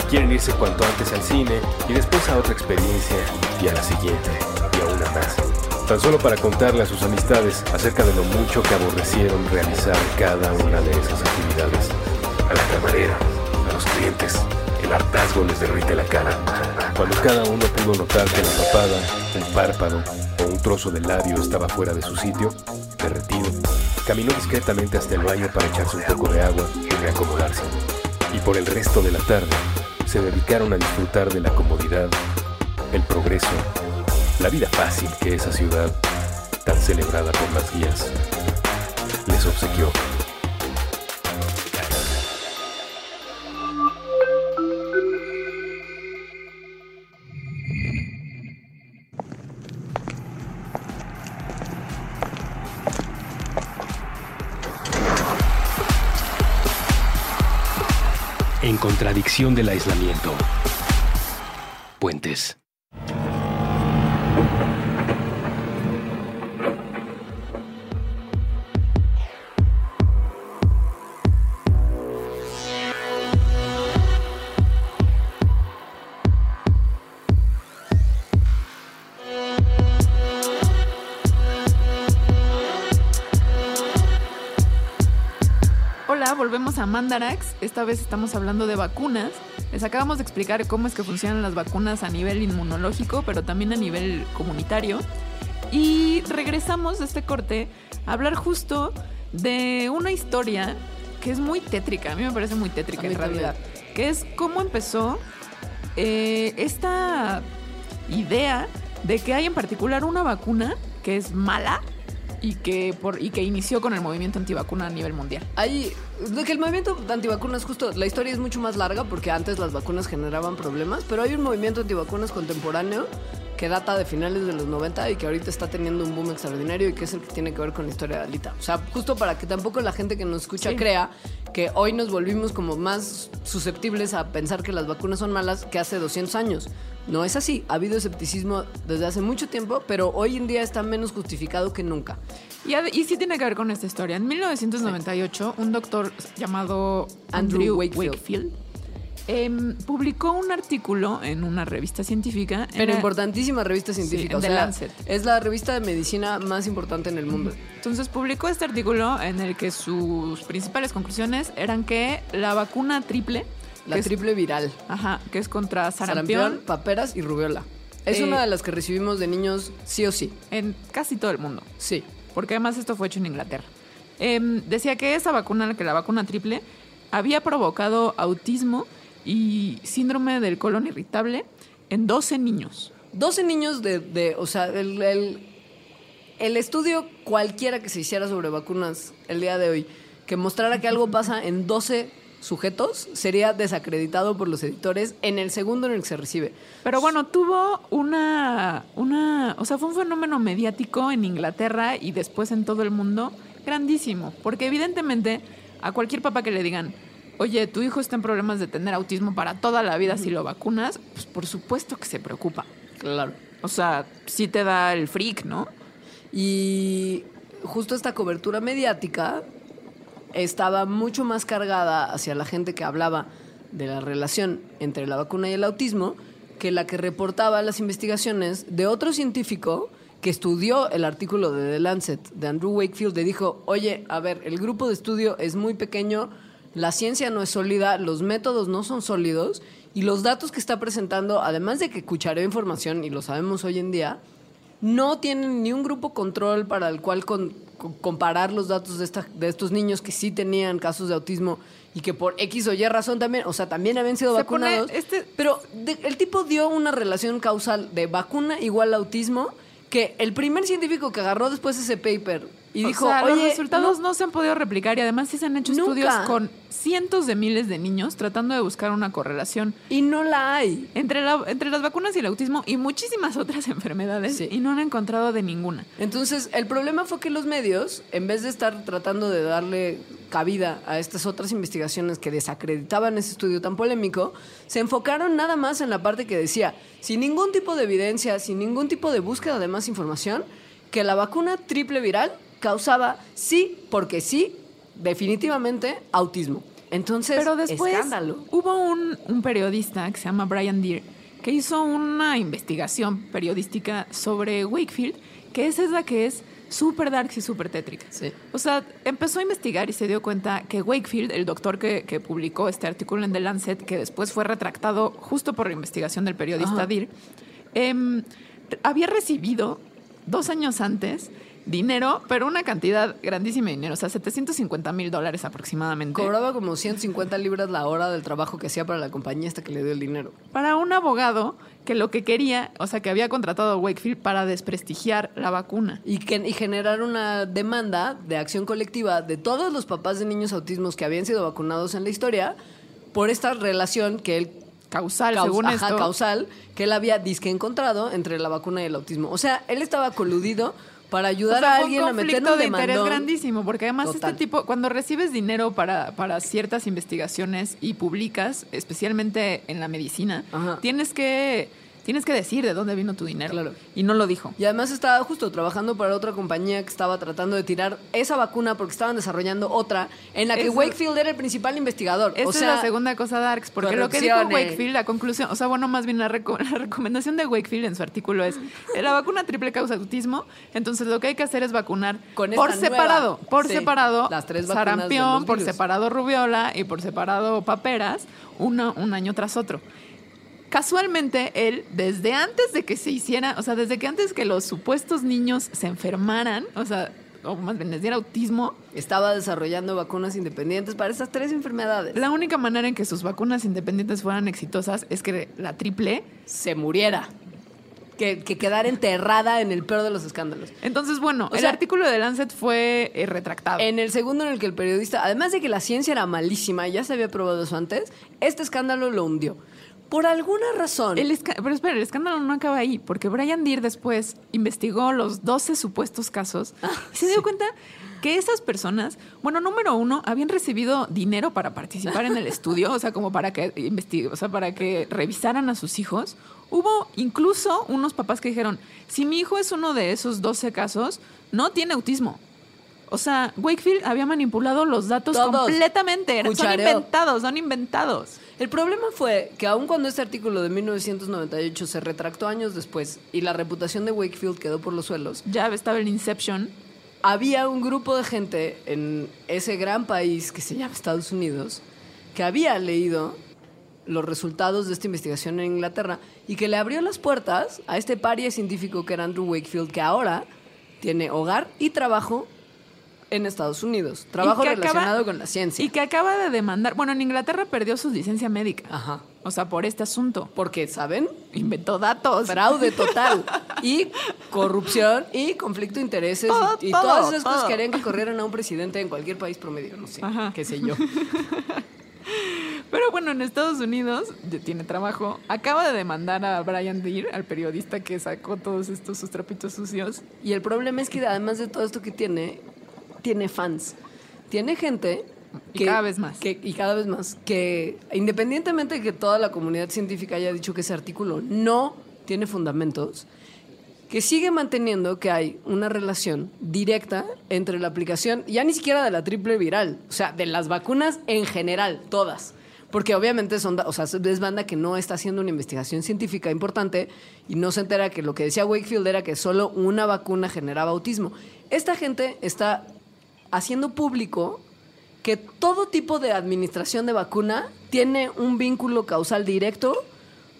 quieren irse cuanto antes al cine y después a otra experiencia y a la siguiente y a una más. Tan solo para contarle a sus amistades acerca de lo mucho que aborrecieron realizar cada una de esas actividades. a la camarera, a los clientes, el hartazgo les derrite la cara. Cuando cada uno pudo notar que la papada, un párpado o un trozo de labio estaba fuera de su sitio, derretido, caminó discretamente hasta el baño para echarse un poco de agua y reacomodarse. Y por el resto de la tarde se dedicaron a disfrutar de la comodidad, el progreso, la vida fácil que esa ciudad, tan celebrada por las guías, les obsequió. En contradicción del aislamiento. Puentes. Volvemos a Mandarax. Esta vez estamos hablando de vacunas. Les acabamos de explicar cómo es que funcionan las vacunas a nivel inmunológico, pero también a nivel comunitario. Y regresamos de este corte a hablar justo de una historia que es muy tétrica. A mí me parece muy tétrica en realidad. también. Que es cómo empezó eh, esta idea de que hay en particular una vacuna que es mala y que, por, y que inició con el movimiento antivacuna a nivel mundial. Hay, de que el movimiento antivacunas, justo, la historia es mucho más larga porque antes las vacunas generaban problemas, pero hay un movimiento antivacunas contemporáneo que data de finales de los 90 y que ahorita está teniendo un boom extraordinario y que es el que tiene que ver con la historia de Alita. O sea, justo para que tampoco la gente que nos escucha Sí. crea que hoy nos volvimos como más susceptibles a pensar que las vacunas son malas que hace 200 años. No es así, ha habido escepticismo desde hace mucho tiempo, pero hoy en día está menos justificado que nunca. Y, sí tiene que ver con esta historia. En 1998, un doctor llamado Andrew Andrew, Wakefield. Wakefield, em, publicó un artículo en una revista científica. Pero Era- importantísima revista científica. en o The sea, Lancet. Es la revista de medicina más importante en el mundo. Entonces publicó este artículo en el que sus principales conclusiones eran que la vacuna triple, La es- triple viral. ajá, que es contra Sarampión, sarampión, paperas y rubiola. Es Eh, una de las que recibimos de niños sí o sí. en casi todo el mundo. Sí. porque además esto fue hecho en Inglaterra. Em, decía que esa vacuna, que la vacuna triple, había provocado autismo y síndrome del colon irritable en 12 niños. 12 niños de, de- o sea, el, el- el estudio cualquiera que se hiciera sobre vacunas el día de hoy, que mostrara que algo pasa en 12 sujetos, sería desacreditado por los editores en el segundo en el que se recibe. Pero bueno, tuvo una, una, o sea, fue un fenómeno mediático en Inglaterra y después en todo el mundo grandísimo, porque evidentemente a cualquier papá que le digan, oye, tu hijo está en problemas de tener autismo para toda la vida si lo vacunas, pues por supuesto que se preocupa. Claro. O sea, sí te da el freak, ¿no? Y justo esta cobertura mediática estaba mucho más cargada hacia la gente que hablaba de la relación entre la vacuna y el autismo que la que reportaba las investigaciones de otro científico que estudió el artículo de The Lancet de Andrew Wakefield y dijo, oye, a ver, el grupo de estudio es muy pequeño, la ciencia no es sólida, los métodos no son sólidos y los datos que está presentando, además de que cuchareó información, y lo sabemos hoy en día, no tienen ni un grupo control para el cual con- comparar los datos de, esta- de estos niños que sí tenían casos de autismo y que por X o Y razón también, o sea, también habían sido Se vacunados. este- Pero de- el tipo dio una relación causal de vacuna igual autismo que el primer científico que agarró después ese paper Y O dijo, sea, oye, los resultados no- no, se han podido replicar y además sí se han hecho Nunca. estudios con cientos de miles de niños tratando de buscar una correlación y no la hay. entre, la- entre las vacunas y el autismo y muchísimas otras enfermedades Sí. y no han encontrado de ninguna. Entonces, el problema fue que los medios, en vez de estar tratando de darle cabida a estas otras investigaciones que desacreditaban ese estudio tan polémico, se enfocaron nada más en la parte que decía, sin ningún tipo de evidencia, sin ningún tipo de búsqueda de más información, que la vacuna triple viral causaba sí, porque sí, definitivamente autismo. Entonces, Pero después escándalo. hubo un, un periodista que se llama Brian Deere que hizo una investigación periodística sobre Wakefield, que esa es la que es súper dark y súper tétrica. Sí. O sea, empezó a investigar y se dio cuenta que Wakefield, el doctor que, que publicó este artículo en The Lancet, que después fue retractado justo por la investigación del periodista Ajá. Deere, em, había recibido dos años antes dinero, pero una cantidad grandísima de dinero, o sea, 750 mil dólares aproximadamente. Cobraba como 150 libras la hora del trabajo que hacía para la compañía hasta que le dio el dinero. para un abogado que lo que quería, o sea, que había contratado a Wakefield para desprestigiar la vacuna. y, que, y generar una demanda de acción colectiva de todos los papás de niños autismos que habían sido vacunados en la historia por esta relación que él Causal, caus- según ajá, esto. causal que él había disque encontrado entre la vacuna y el autismo. O sea, él estaba coludido para ayudar O sea, a alguien a un meter conflicto un de interés grandísimo, porque además Total. este tipo, cuando recibes dinero para, para ciertas investigaciones y publicas, especialmente en la medicina, Ajá. tienes que tienes que decir de dónde vino tu dinero. Claro. Y no lo dijo. Y además estaba justo trabajando para otra compañía que estaba tratando de tirar esa vacuna porque estaban desarrollando otra en la que Eso- Wakefield era el principal investigador. Esa o sea, es la segunda cosa, Darks, porque lo que dijo. Wakefield, la conclusión, o sea, bueno, más bien la, reco- la recomendación de Wakefield en su artículo es, eh, la vacuna triple causa autismo, entonces lo que hay que hacer es vacunar Con por nueva. separado, por Sí, separado, las tres sarampión, por separado rubiola y por separado paperas, uno un año tras otro. Casualmente, él, desde antes de que se hiciera, o sea, desde que antes que los supuestos niños se enfermaran, o sea, o más bien les diera autismo, estaba desarrollando vacunas independientes para estas tres enfermedades. La única manera en que sus vacunas independientes fueran exitosas es que la triple. se muriera. Que, que quedara enterrada en el peor de los escándalos. Entonces, bueno, O el sea- artículo de Lancet fue eh, retractado. En el segundo en el que el periodista, además de que la ciencia era malísima, ya se había probado eso antes, este escándalo lo hundió. Por alguna razón. El pero espera, el escándalo no acaba ahí, porque Brian Deere después investigó los 12 supuestos casos y se dio cuenta que esas personas, bueno, número uno, habían recibido dinero para participar en el estudio, o sea, como para que investi- o sea, para que revisaran a sus hijos. Hubo incluso unos papás que dijeron, si mi hijo es uno de esos 12 casos, no tiene autismo. O sea, Wakefield había manipulado los datos Todos. completamente. Eran- Son Cuchareo. inventados, son inventados. El problema fue que aun cuando este artículo de 1998 se retractó años después y la reputación de Wakefield quedó por los suelos, Ya estaba el Inception. había un grupo de gente en ese gran país que se llama Estados Unidos que había leído los resultados de esta investigación en Inglaterra y que le abrió las puertas a este paria científico que era Andrew Wakefield, que ahora tiene hogar y trabajo en Estados Unidos. Trabajo acaba- relacionado con la ciencia. Y que acaba de demandar. Bueno, en Inglaterra perdió su licencia médica. Ajá. O sea, por este asunto. Porque, ¿saben? Inventó datos. Fraude total. Y corrupción y conflicto de intereses. Todo, y y todo, todas esas cosas que harían que corrieran a un presidente en cualquier país promedio. No sé. Ajá. Qué sé yo. Pero bueno, en Estados Unidos ya tiene trabajo. Acaba de demandar a Brian Deere, al periodista que sacó todos estos sus trapitos sucios. Y el problema es que además de todo esto que tiene, tiene fans. Tiene gente Y cada vez más. que- y cada vez más. Que independientemente de que toda la comunidad científica haya dicho que ese artículo no tiene fundamentos, que sigue manteniendo que hay una relación directa entre la aplicación, ya ni siquiera de la triple viral, o sea, de las vacunas en general, todas. Porque obviamente son, o sea, es banda que no está haciendo una investigación científica importante y no se entera que lo que decía Wakefield era que solo una vacuna generaba autismo. Esta gente está haciendo público que todo tipo de administración de vacuna tiene un vínculo causal directo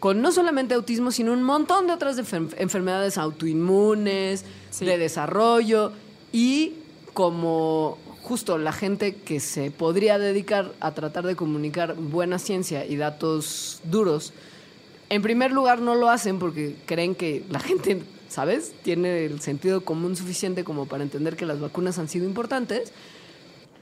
con no solamente autismo, sino un montón de otras enfer- enfermedades autoinmunes, Sí. de desarrollo y como justo la gente que se podría dedicar a tratar de comunicar buena ciencia y datos duros, en primer lugar no lo hacen porque creen que la gente ¿sabes? Tiene el sentido común suficiente como para entender que las vacunas han sido importantes.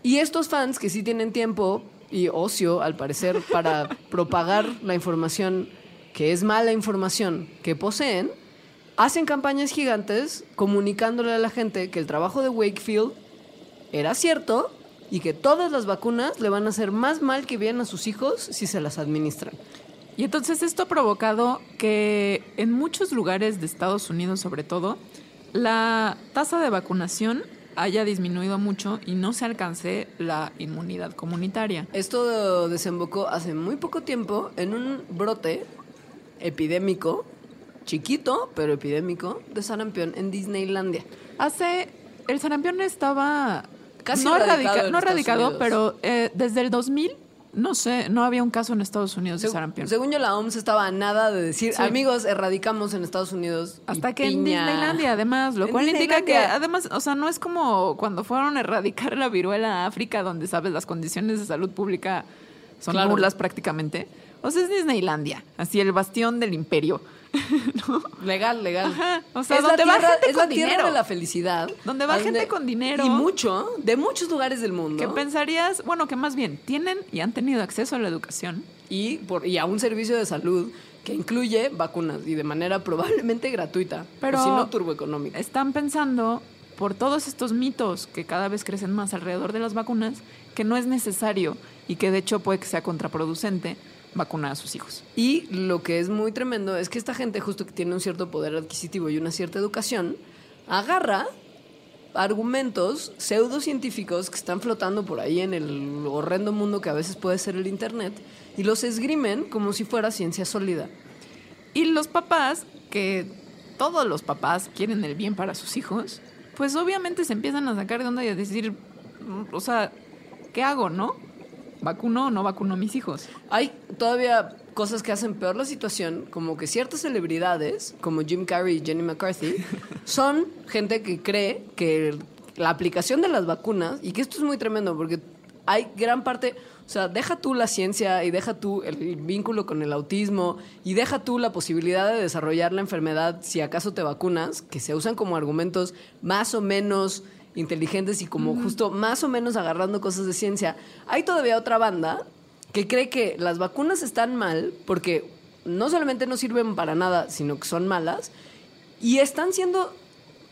Y estos fans que sí tienen tiempo y ocio, al parecer, para propagar la información que es mala información que poseen, hacen campañas gigantes comunicándole a la gente que el trabajo de Wakefield era cierto y que todas las vacunas le van a hacer más mal que bien a sus hijos si se las administran. Y entonces esto ha provocado que en muchos lugares de Estados Unidos sobre todo, la tasa de vacunación haya disminuido mucho y no se alcance la inmunidad comunitaria. Esto desembocó hace muy poco tiempo en un brote epidémico, chiquito, pero epidémico, de sarampión en Disneylandia. Hace. El sarampión estaba. Casi no erradicado no erradicado, pero eh, desde el 2000, no sé, no había un caso en Estados Unidos de sarampión. Según yo, la OMS estaba a nada de decir, Sí. amigos, erradicamos en Estados Unidos. y Hasta que en piña". Disneylandia, además, lo cual indica que, además, o sea, no es como cuando fueron a erradicar la viruela a África, donde, sabes, las condiciones de salud pública son Claro. nulas prácticamente. O sea, es Disneylandia, así el bastión del imperio. Legal, legal. Ajá, o sea, es la donde va tierra, gente es la con tierra dinero. de la felicidad. Donde va gente con dinero. Y mucho, de muchos lugares del mundo. Que pensarías, bueno, que más bien tienen y han tenido acceso a la educación. y, por, y a un servicio de salud que incluye vacunas y de manera probablemente gratuita. Pero si no, turboeconómica. Están pensando, por todos estos mitos que cada vez crecen más alrededor de las vacunas, que no es necesario y que de hecho puede que sea contraproducente vacunar a sus hijos. Y lo que es muy tremendo es que esta gente, justo que tiene un cierto poder adquisitivo y una cierta educación, agarra argumentos pseudocientíficos que están flotando por ahí en el horrendo mundo que a veces puede ser el Internet y los esgrimen como si fuera ciencia sólida. Y los papás, que todos los papás quieren el bien para sus hijos, pues obviamente se empiezan a sacar de onda y a decir, mm, o sea, ¿qué hago, no? ¿Vacuno o no vacuno a mis hijos? Hay todavía cosas que hacen peor la situación, como que ciertas celebridades, como Jim Carrey y Jenny McCarthy, son gente que cree que la aplicación de las vacunas, y que esto es muy tremendo, porque hay gran parte, o sea, deja tú la ciencia y deja tú el vínculo con el autismo y deja tú la posibilidad de desarrollar la enfermedad si acaso te vacunas, que se usan como argumentos más o menos inteligentes y como justo más o menos agarrando cosas de ciencia. Hay todavía otra banda que cree que las vacunas están mal porque no solamente no sirven para nada, sino que son malas y están siendo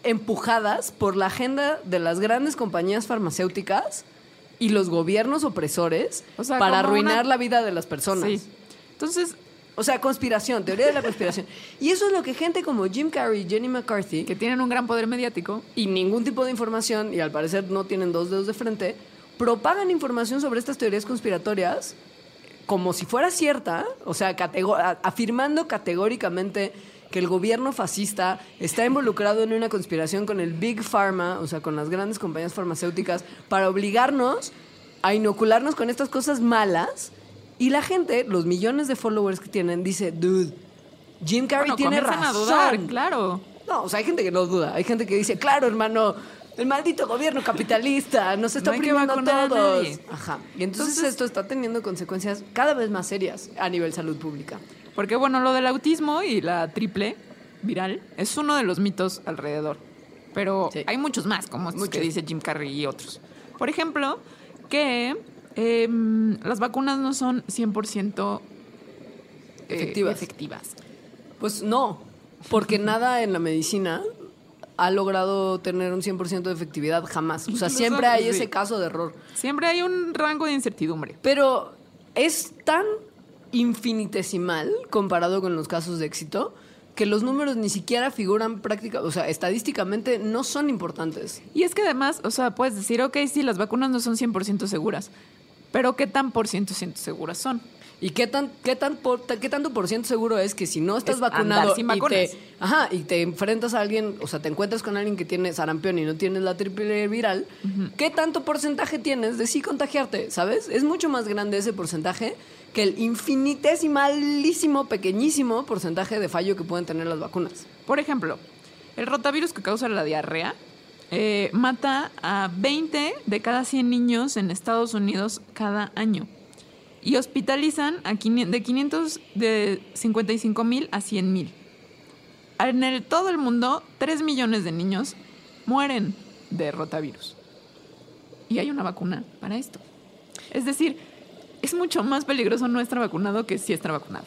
empujadas por la agenda de las grandes compañías farmacéuticas y los gobiernos opresores O sea, para arruinar una- la vida de las personas. Sí. Entonces, O sea, conspiración, teoría de la conspiración. Y eso es lo que gente como Jim Carrey y Jenny McCarthy que tienen un gran poder mediático, y ningún tipo de información, y al parecer no tienen dos dedos de frente, propagan información sobre estas teorías conspiratorias como si fuera cierta, o sea, afirmando categóricamente que el gobierno fascista está involucrado en una conspiración con el Big Pharma, o sea, con las grandes compañías farmacéuticas, para obligarnos a inocularnos con estas cosas malas. Y la gente, los millones de followers que tienen, dice, dude, Jim Carrey bueno, tiene razón. a dudar, claro. No, o sea, hay gente que no duda. Hay gente que dice, claro, hermano, el maldito gobierno capitalista nos está No oprimiendo a todos. Ajá. Y entonces, Entonces- esto está teniendo consecuencias cada vez más serias a nivel salud pública. Porque bueno, lo del autismo y la triple viral es uno de los mitos alrededor. Pero Sí. hay muchos más, como estos que Muchos. dice Jim Carrey y otros. Por ejemplo, que em, las vacunas no son 100% eh, Efectivas. efectivas. Pues no, porque nada en la medicina ha logrado tener un 100% de efectividad jamás. O sea, siempre hay sí. ese caso de error. Siempre hay un rango de incertidumbre. Pero es tan infinitesimal comparado con los casos de éxito que los números ni siquiera figuran práctica, o sea, estadísticamente no son importantes. Y es que además, o sea, puedes decir, ok, sí, las vacunas no son 100% seguras, pero ¿qué tan por ciento ciento seguras son? ¿Y qué tan qué tan por- qué tanto por ciento seguro es que si no estás Es vacunado y te ajá, y te enfrentas a alguien, o sea, te encuentras con alguien que tiene sarampión y no tienes la triple viral, ¿qué tanto porcentaje tienes de sí contagiarte, sabes? Es mucho más grande ese porcentaje que el infinitesimalísimo, pequeñísimo porcentaje de fallo que pueden tener las vacunas. Por ejemplo, el rotavirus que causa la diarrea eh, mata a 20 de cada 100 niños en Estados Unidos cada año. Y hospitalizan a 500 de 555 mil a 100 mil. en el, todo el mundo, 3 millones de niños mueren de rotavirus. Y hay una vacuna para esto. Es decir, es mucho más peligroso no estar vacunado que si estar vacunado.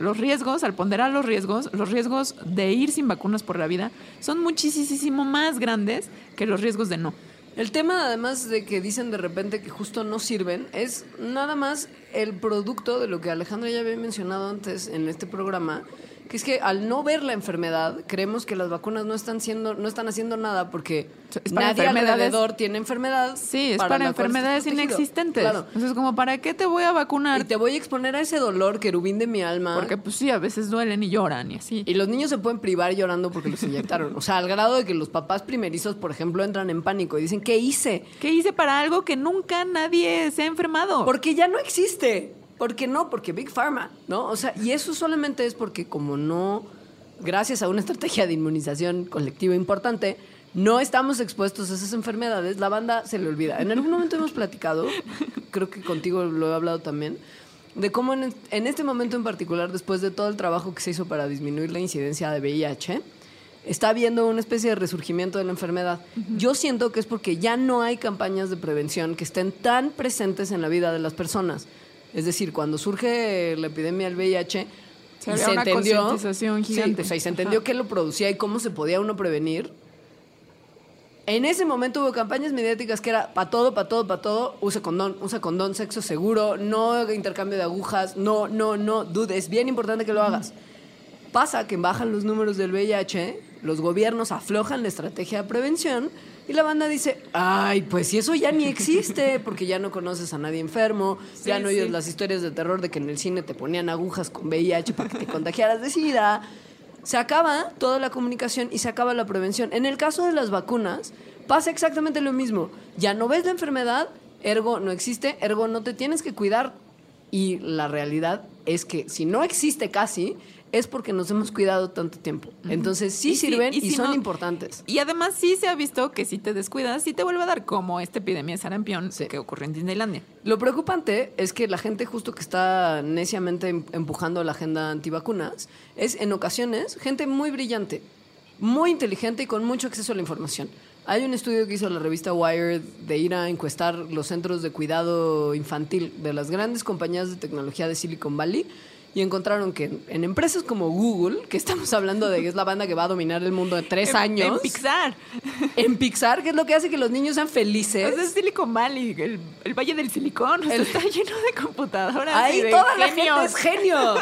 Los riesgos, al ponderar los riesgos, los riesgos de ir sin vacunas por la vida son muchísimo más grandes que los riesgos de no. El tema, además de que dicen de repente que justo no sirven, es nada más el producto de lo que Alejandra ya había mencionado antes en este programa, que es que al no ver la enfermedad, creemos que las vacunas no están siendo, no están haciendo nada porque Es para nadie alrededor tiene enfermedad. Sí, es para enfermedades inexistentes. Claro. Entonces, como, ¿para qué te voy a vacunar? Y te voy a exponer a ese dolor querubín de mi alma. Porque, pues sí, a veces duelen y lloran y así. Y los niños se pueden privar llorando porque los inyectaron. O sea, al grado de que los papás primerizos, por ejemplo, entran en pánico y dicen, ¿qué hice? ¿Qué hice para algo que nunca nadie se ha enfermado? Porque ya no existe. ¿Por qué no? Porque Big Pharma, ¿no? O sea, y eso solamente es porque como no, gracias a una estrategia de inmunización colectiva importante, no estamos expuestos a esas enfermedades, la banda se le olvida. En algún momento hemos platicado, creo que contigo lo he hablado también, de cómo en, en este momento en particular, después de todo el trabajo que se hizo para disminuir la incidencia de VIH, está habiendo una especie de resurgimiento de la enfermedad. Yo siento que es porque ya no hay campañas de prevención que estén tan presentes en la vida de las personas. Es decir, cuando surge la epidemia del VIH, Se una entendió, Sí, gigante. o sea, y se entendió Ajá. qué lo producía y cómo se podía uno prevenir. En ese momento hubo campañas mediáticas que era para todo, para todo, para todo, usa condón, usa condón, sexo seguro, no intercambio de agujas, no, no, no, dude, es bien importante que lo hagas. Pasa que bajan los números del VIH, los gobiernos aflojan la estrategia de prevención y la banda dice, ay, pues si eso ya ni existe, porque ya no conoces a nadie enfermo, ya no oyes sí. las historias de terror de que en el cine te ponían agujas con VIH para que te contagiaras de SIDA. Se acaba toda la comunicación y se acaba la prevención. En el caso de las vacunas, pasa exactamente lo mismo. Ya no ves la enfermedad, ergo no existe, ergo no te tienes que cuidar. Y la realidad es que si no existe casi, es porque nos hemos cuidado tanto tiempo. Entonces sí Y sirven y y, si son no- importantes. Y además sí se ha visto que si te descuidas, sí te vuelve a dar como esta epidemia de sarampión Sí. que ocurrió en Disneylandia. Lo preocupante es que la gente justo que está neciamente em- empujando la agenda antivacunas es en ocasiones gente muy brillante, muy inteligente y con mucho acceso a la información. Hay un estudio que hizo la revista Wired de ir a encuestar los centros de cuidado infantil de las grandes compañías de tecnología de Silicon Valley y encontraron que en, empresas como Google, que estamos hablando de que es la banda que va a dominar el mundo en tres En- años, En Pixar. en Pixar, que es lo que hace que los niños sean felices. O sea, es Silicon Valley, el, el Valle del Silicón. o sea, El- está lleno de computadoras. y Ahí de toda la gente es genio.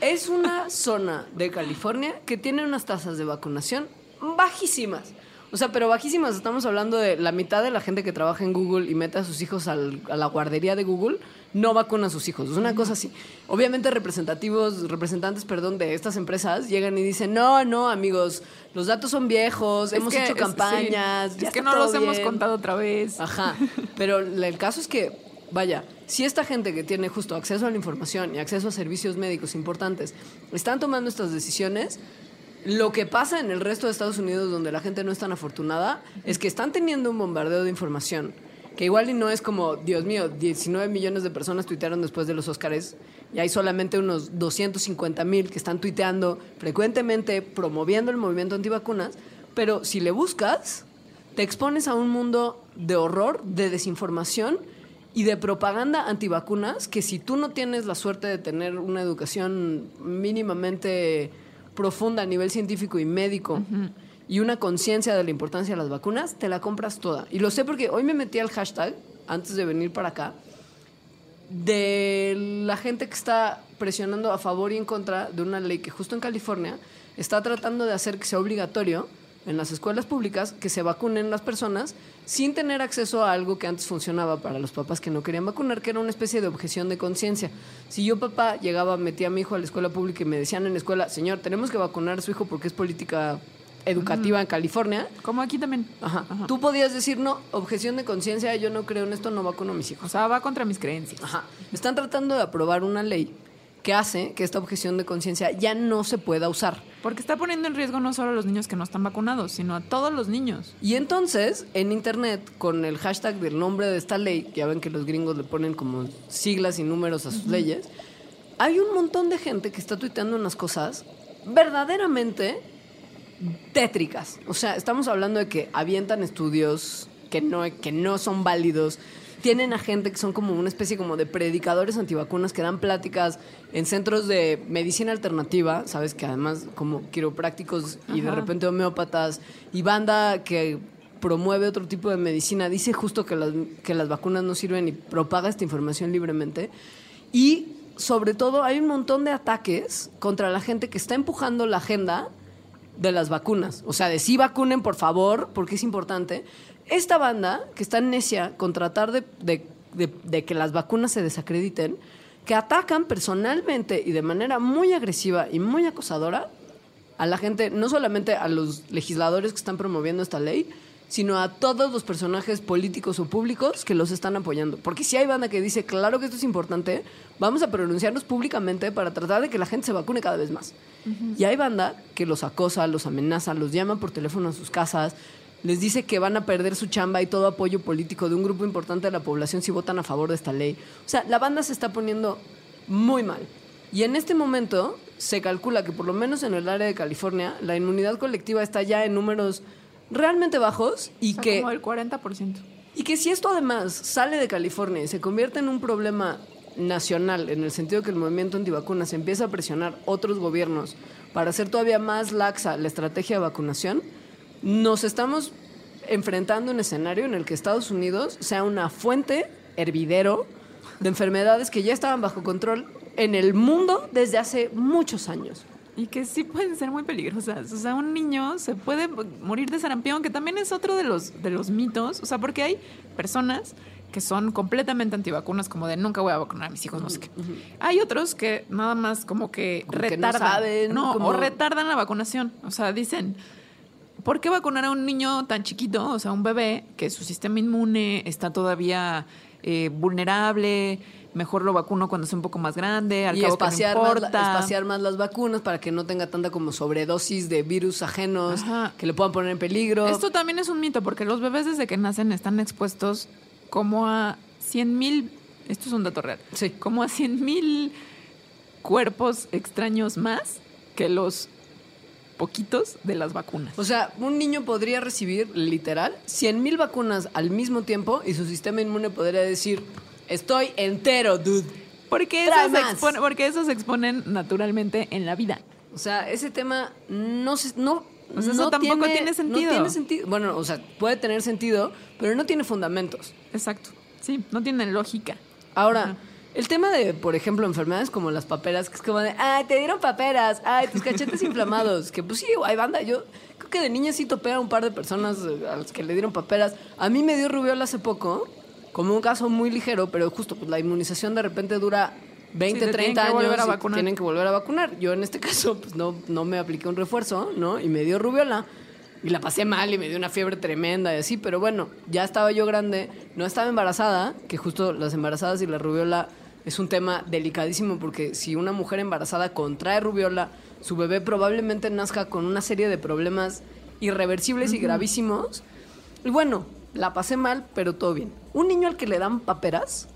Es una zona de California que tiene unas tasas de vacunación bajísimas. O sea, pero bajísimas. Estamos hablando de la mitad de la gente que trabaja en Google y mete a sus hijos al- a la guardería de Google no vacuna a sus hijos. Es una cosa así. Obviamente representativos, representantes, perdón, de estas empresas llegan y dicen, no, no, amigos, los datos son viejos, Es hemos que- hecho es- campañas. sí, ya es que no los hemos bien". contado otra vez. Ajá, pero el caso es que, vaya, si esta gente que tiene justo acceso a la información y acceso a servicios médicos importantes están tomando estas decisiones, lo que pasa en el resto de Estados Unidos, donde la gente no es tan afortunada, es que están teniendo un bombardeo de información. Que igual y no es como, Dios mío, 19 millones de personas tuitearon después de los Óscares y hay solamente unos 250 mil que están tuiteando frecuentemente promoviendo el movimiento antivacunas, pero si le buscas, te expones a un mundo de horror, de desinformación y de propaganda antivacunas que si tú no tienes la suerte de tener una educación mínimamente profunda a nivel científico y médico y una conciencia de la importancia de las vacunas, te la compras toda. Y lo sé porque hoy me metí al hashtag, antes de venir para acá, de la gente que está presionando a favor y en contra de una ley que justo en California está tratando de hacer que sea obligatorio en las escuelas públicas que se vacunen las personas sin tener acceso a algo que antes funcionaba para los papás que no querían vacunar, que era una especie de objeción de conciencia. Si yo papá llegaba, metía a mi hijo a la escuela pública y me decían en la escuela, señor, tenemos que vacunar a su hijo porque es política educativa en California, Como aquí también. Ajá. Tú podías decir, no, objeción de conciencia, yo no creo en esto, no vacuno a mis hijos. O sea, va contra mis creencias. Ajá. Están tratando de aprobar una ley que hace que esta objeción de conciencia ya no se pueda usar. Porque está poniendo en riesgo no solo a los niños que no están vacunados, sino a todos los niños. Y entonces, en internet, con el hashtag del nombre de esta ley, ya ven que los gringos le ponen como siglas y números a sus leyes, hay un montón de gente que está tuiteando unas cosas verdaderamente tétricas. O sea, estamos hablando de que avientan estudios que no, que no son válidos. Tienen a gente que son como una especie como de predicadores antivacunas que dan pláticas en centros de medicina alternativa, sabes que además como quiroprácticos y de repente homeópatas y banda que promueve otro tipo de medicina, dice justo que las, que las vacunas no sirven y propaga esta información libremente. Y sobre todo hay un montón de ataques contra la gente que está empujando la agenda de las vacunas. O sea, de sí vacunen, por favor, porque es importante. Esta banda que está necia con tratar de, de- de- de que las vacunas se desacrediten, que atacan personalmente y de manera muy agresiva y muy acosadora a la gente, no solamente a los legisladores que están promoviendo esta ley, sino a todos los personajes políticos o públicos que los están apoyando. Porque si hay banda que dice, claro que esto es importante, vamos a pronunciarnos públicamente para tratar de que la gente se vacune cada vez más. Y hay banda que los acosa, los amenaza, los llama por teléfono a sus casas, les dice que van a perder su chamba y todo apoyo político de un grupo importante de la población si votan a favor de esta ley. O sea, la banda se está poniendo muy mal. Y en este momento se calcula que por lo menos en el área de California la inmunidad colectiva está ya en números realmente bajos y O sea, que Como el 40%. y que si esto además sale de California y se convierte en un problema nacional, en el sentido que el movimiento antivacunas empieza a presionar otros gobiernos para hacer todavía más laxa la estrategia de vacunación, nos estamos enfrentando a un escenario en el que Estados Unidos sea una fuente, hervidero, de enfermedades que ya estaban bajo control en el mundo desde hace muchos años. Y que sí pueden ser muy peligrosas. O sea, un niño se puede morir de sarampión, que también es otro de los, de los mitos. O sea, porque hay personas que son completamente antivacunas, como de nunca voy a vacunar a mis hijos, no sé qué. Hay otros que nada más como que Como que no retardan. saben, no, como- o retardan la vacunación. O sea, dicen, ¿por qué vacunar a un niño tan chiquito, o sea, un bebé, que su sistema inmune está todavía eh, vulnerable? Mejor lo vacuno cuando sea un poco más grande, al y cabo que no espaciar, más, importa. espaciar más las vacunas para que no tenga tanta como sobredosis de virus ajenos Ajá. que le puedan poner en peligro. Esto también es un mito, porque los bebés desde que nacen están expuestos como a 100 mil, esto es un dato real, Sí. como a 100 mil cuerpos extraños más que los poquitos de las vacunas. O sea, un niño podría recibir, literal, 100 mil vacunas al mismo tiempo y su sistema inmune podría decir, estoy entero, dude. Porque esos, expone- porque esos se exponen naturalmente en la vida. O sea, ese tema no se, no, O sea, eso no tampoco tiene no sentido. tiene sentido. Bueno, o sea, puede tener sentido, pero no tiene fundamentos. Exacto. Sí, no tienen lógica. Ahora, Ajá. el tema de, por ejemplo, enfermedades como las paperas, que es como de, ay, te dieron paperas, ay, tus cachetes inflamados, que pues sí, hay banda, yo creo que de niña sí topé a un par de personas eh, a las que le dieron paperas. A mí me dio rubiola hace poco, como un caso muy ligero, pero justo pues la inmunización de repente dura 20, Sí, te tienen 30 que años a y tienen que volver a vacunar. Yo en este caso pues no, no me apliqué un refuerzo, ¿no? Y me dio rubiola. Y la pasé mal y me dio una fiebre tremenda y así, pero bueno, ya estaba yo grande, no estaba embarazada, que justo las embarazadas y la rubiola es un tema delicadísimo porque si una mujer embarazada contrae rubiola, su bebé probablemente nazca con una serie de problemas irreversibles y gravísimos. Y bueno, la pasé mal, pero todo bien. Un niño al que le dan paperas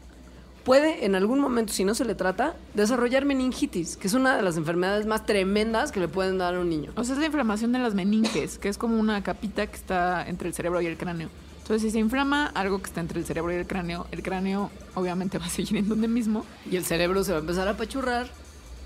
puede en algún momento, si no se le trata, desarrollar meningitis, que es una de las enfermedades más tremendas que le pueden dar a un niño. O sea, es la inflamación de las meninges, que es como una capita que está entre el cerebro y el cráneo. Entonces, si se inflama algo que está entre el cerebro y el cráneo, el cráneo obviamente va a seguir en donde mismo. Y el cerebro se va a empezar a apachurrar.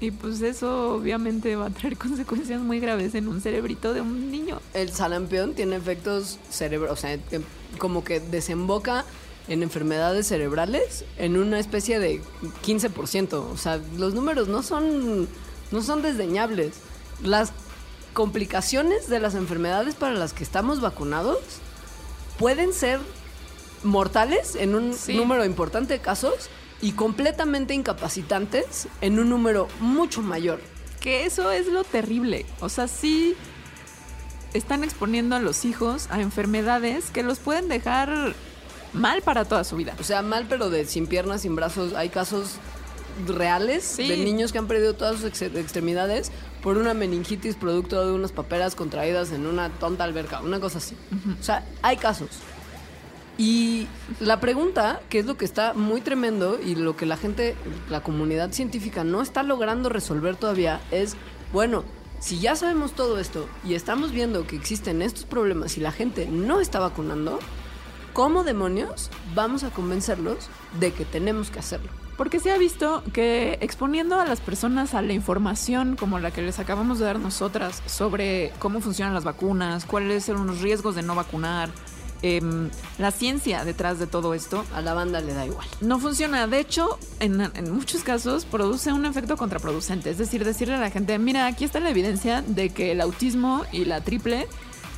Y pues eso obviamente va a traer consecuencias muy graves en un cerebrito de un niño. El sarampión tiene efectos cerebro, o sea, que- como que desemboca en enfermedades cerebrales en una especie de 15%. O sea, los números no son, no son desdeñables. Las complicaciones de las enfermedades para las que estamos vacunados pueden ser mortales en un Sí. número importante de casos y completamente incapacitantes en un número mucho mayor. Que eso es lo terrible. O sea, sí están exponiendo a los hijos a enfermedades que los pueden dejar mal para toda su vida. O sea, mal, pero de sin piernas, sin brazos. Hay casos reales Sí. de niños que han perdido todas sus ex- extremidades por una meningitis producto de unas paperas contraídas en una tonta alberca, una cosa así. O sea, hay casos. Y la pregunta, que es lo que está muy tremendo y lo que la gente, la comunidad científica no está logrando resolver todavía, es, bueno, si ya sabemos todo esto y estamos viendo que existen estos problemas y la gente no está vacunando, ¿cómo demonios vamos a convencerlos de que tenemos que hacerlo? Porque se ha visto que exponiendo a las personas a la información como la que les acabamos de dar nosotras sobre cómo funcionan las vacunas, cuáles son los riesgos de no vacunar, em, la ciencia detrás de todo esto, A la banda le da igual. no funciona. De hecho, en, en muchos casos produce un efecto contraproducente. Es decir, decirle a la gente, mira, aquí está la evidencia de que el autismo y la triple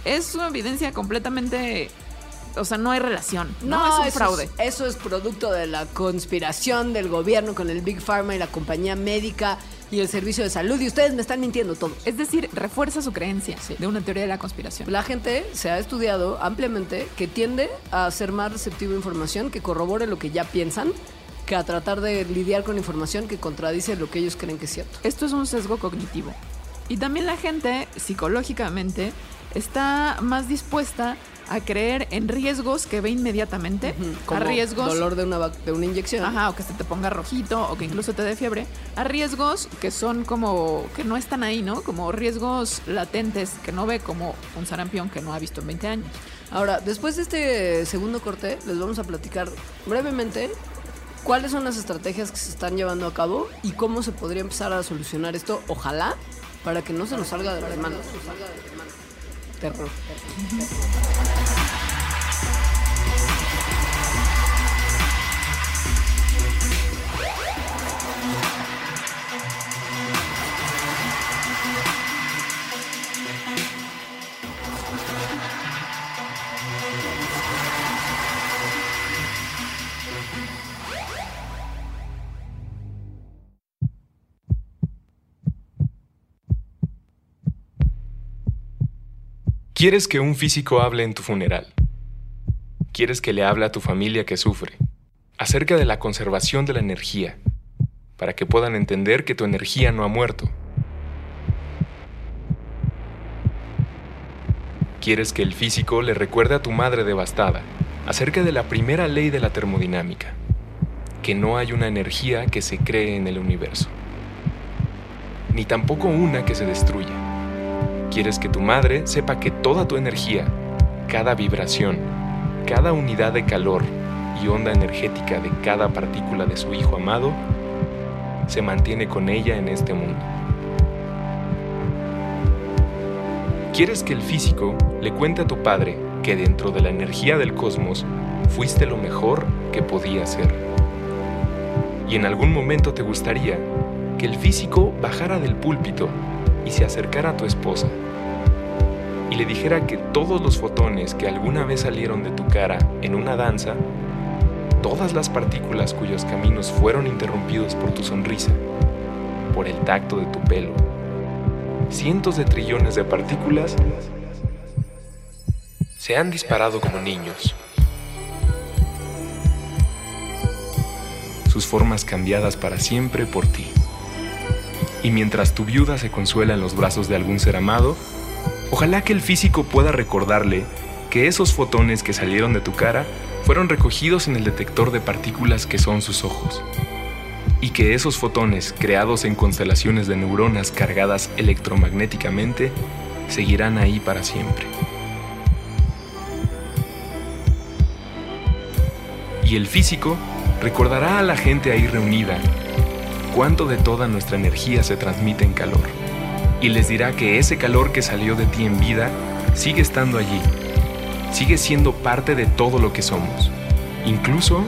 es una evidencia completamente... O sea, no hay relación. No, es un eso fraude. eso es producto de la conspiración del gobierno con el Big Pharma y la compañía médica y el servicio de salud. Y ustedes me están mintiendo todo. Es decir, refuerza su creencia de una teoría de la conspiración. La gente se ha estudiado ampliamente que tiende a ser más receptivo a información que corrobore lo que ya piensan que a tratar de lidiar con información que contradice lo que ellos creen que es cierto. Esto es un sesgo cognitivo. Y también la gente, psicológicamente, está más dispuesta a creer en riesgos que ve inmediatamente, a Como riesgos... dolor de una, de una inyección. Ajá, o que se te ponga rojito, o que incluso te dé fiebre, a riesgos que son como, que no están ahí, ¿no? Como riesgos latentes que no ve como un sarampión que no ha visto en 20 años. Ahora, después de este segundo corte, les vamos a platicar brevemente cuáles son las estrategias que se están llevando a cabo y cómo se podría empezar a solucionar esto, ojalá, para que no se nos salga de las manos. Terror. ¿Quieres que un físico hable en tu funeral? ¿Quieres que le hable a tu familia que sufre? Acerca de la conservación de la energía, para que puedan entender que tu energía no ha muerto. ¿Quieres que el físico le recuerde a tu madre devastada acerca de la primera ley de la termodinámica? Que no hay una energía que se cree en el universo, ni tampoco una que se destruya. Quieres que tu madre sepa que toda tu energía, cada vibración, cada unidad de calor y onda energética de cada partícula de su hijo amado se mantiene con ella en este mundo. Quieres que el físico le cuente a tu padre que dentro de la energía del cosmos fuiste lo mejor que podía ser. Y en algún momento te gustaría que el físico bajara del púlpito y se acercara a tu esposa y le dijera que todos los fotones que alguna vez salieron de tu cara en una danza, todas las partículas cuyos caminos fueron interrumpidos por tu sonrisa, por el tacto de tu pelo, cientos de trillones de partículas se han disparado como niños. Sus formas cambiadas para siempre por ti. Y mientras tu viuda se consuela en los brazos de algún ser amado, ojalá que el físico pueda recordarle que esos fotones que salieron de tu cara fueron recogidos en el detector de partículas que son sus ojos. Y que esos fotones, creados en constelaciones de neuronas cargadas electromagnéticamente, seguirán ahí para siempre. Y el físico recordará a la gente ahí reunida cuánto de toda nuestra energía se transmite en calor. Y les dirá que ese calor que salió de ti en vida sigue estando allí, sigue siendo parte de todo lo que somos, incluso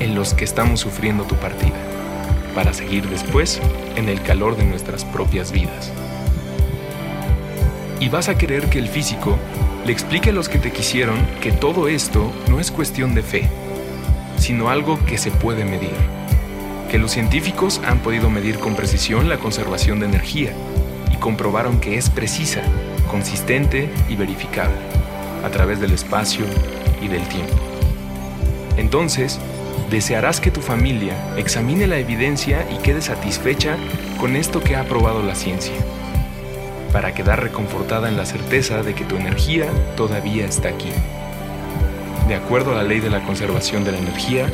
en los que estamos sufriendo tu partida, para seguir después en el calor de nuestras propias vidas. Y vas a querer que el físico le explique a los que te quisieron que todo esto no es cuestión de fe, sino algo que se puede medir que los científicos han podido medir con precisión la conservación de energía y comprobaron que es precisa, consistente y verificable a través del espacio y del tiempo. Entonces, desearás que tu familia examine la evidencia y quede satisfecha con esto que ha probado la ciencia, para quedar reconfortada en la certeza de que tu energía todavía está aquí. De acuerdo a la ley de la conservación de la energía,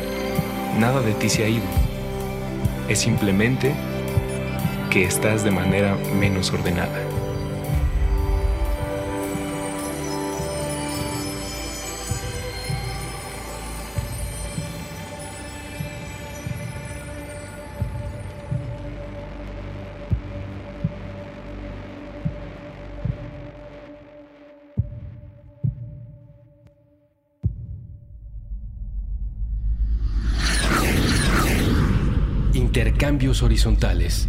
nada de ti se ha ido es simplemente que estás de manera menos ordenada. Horizontales.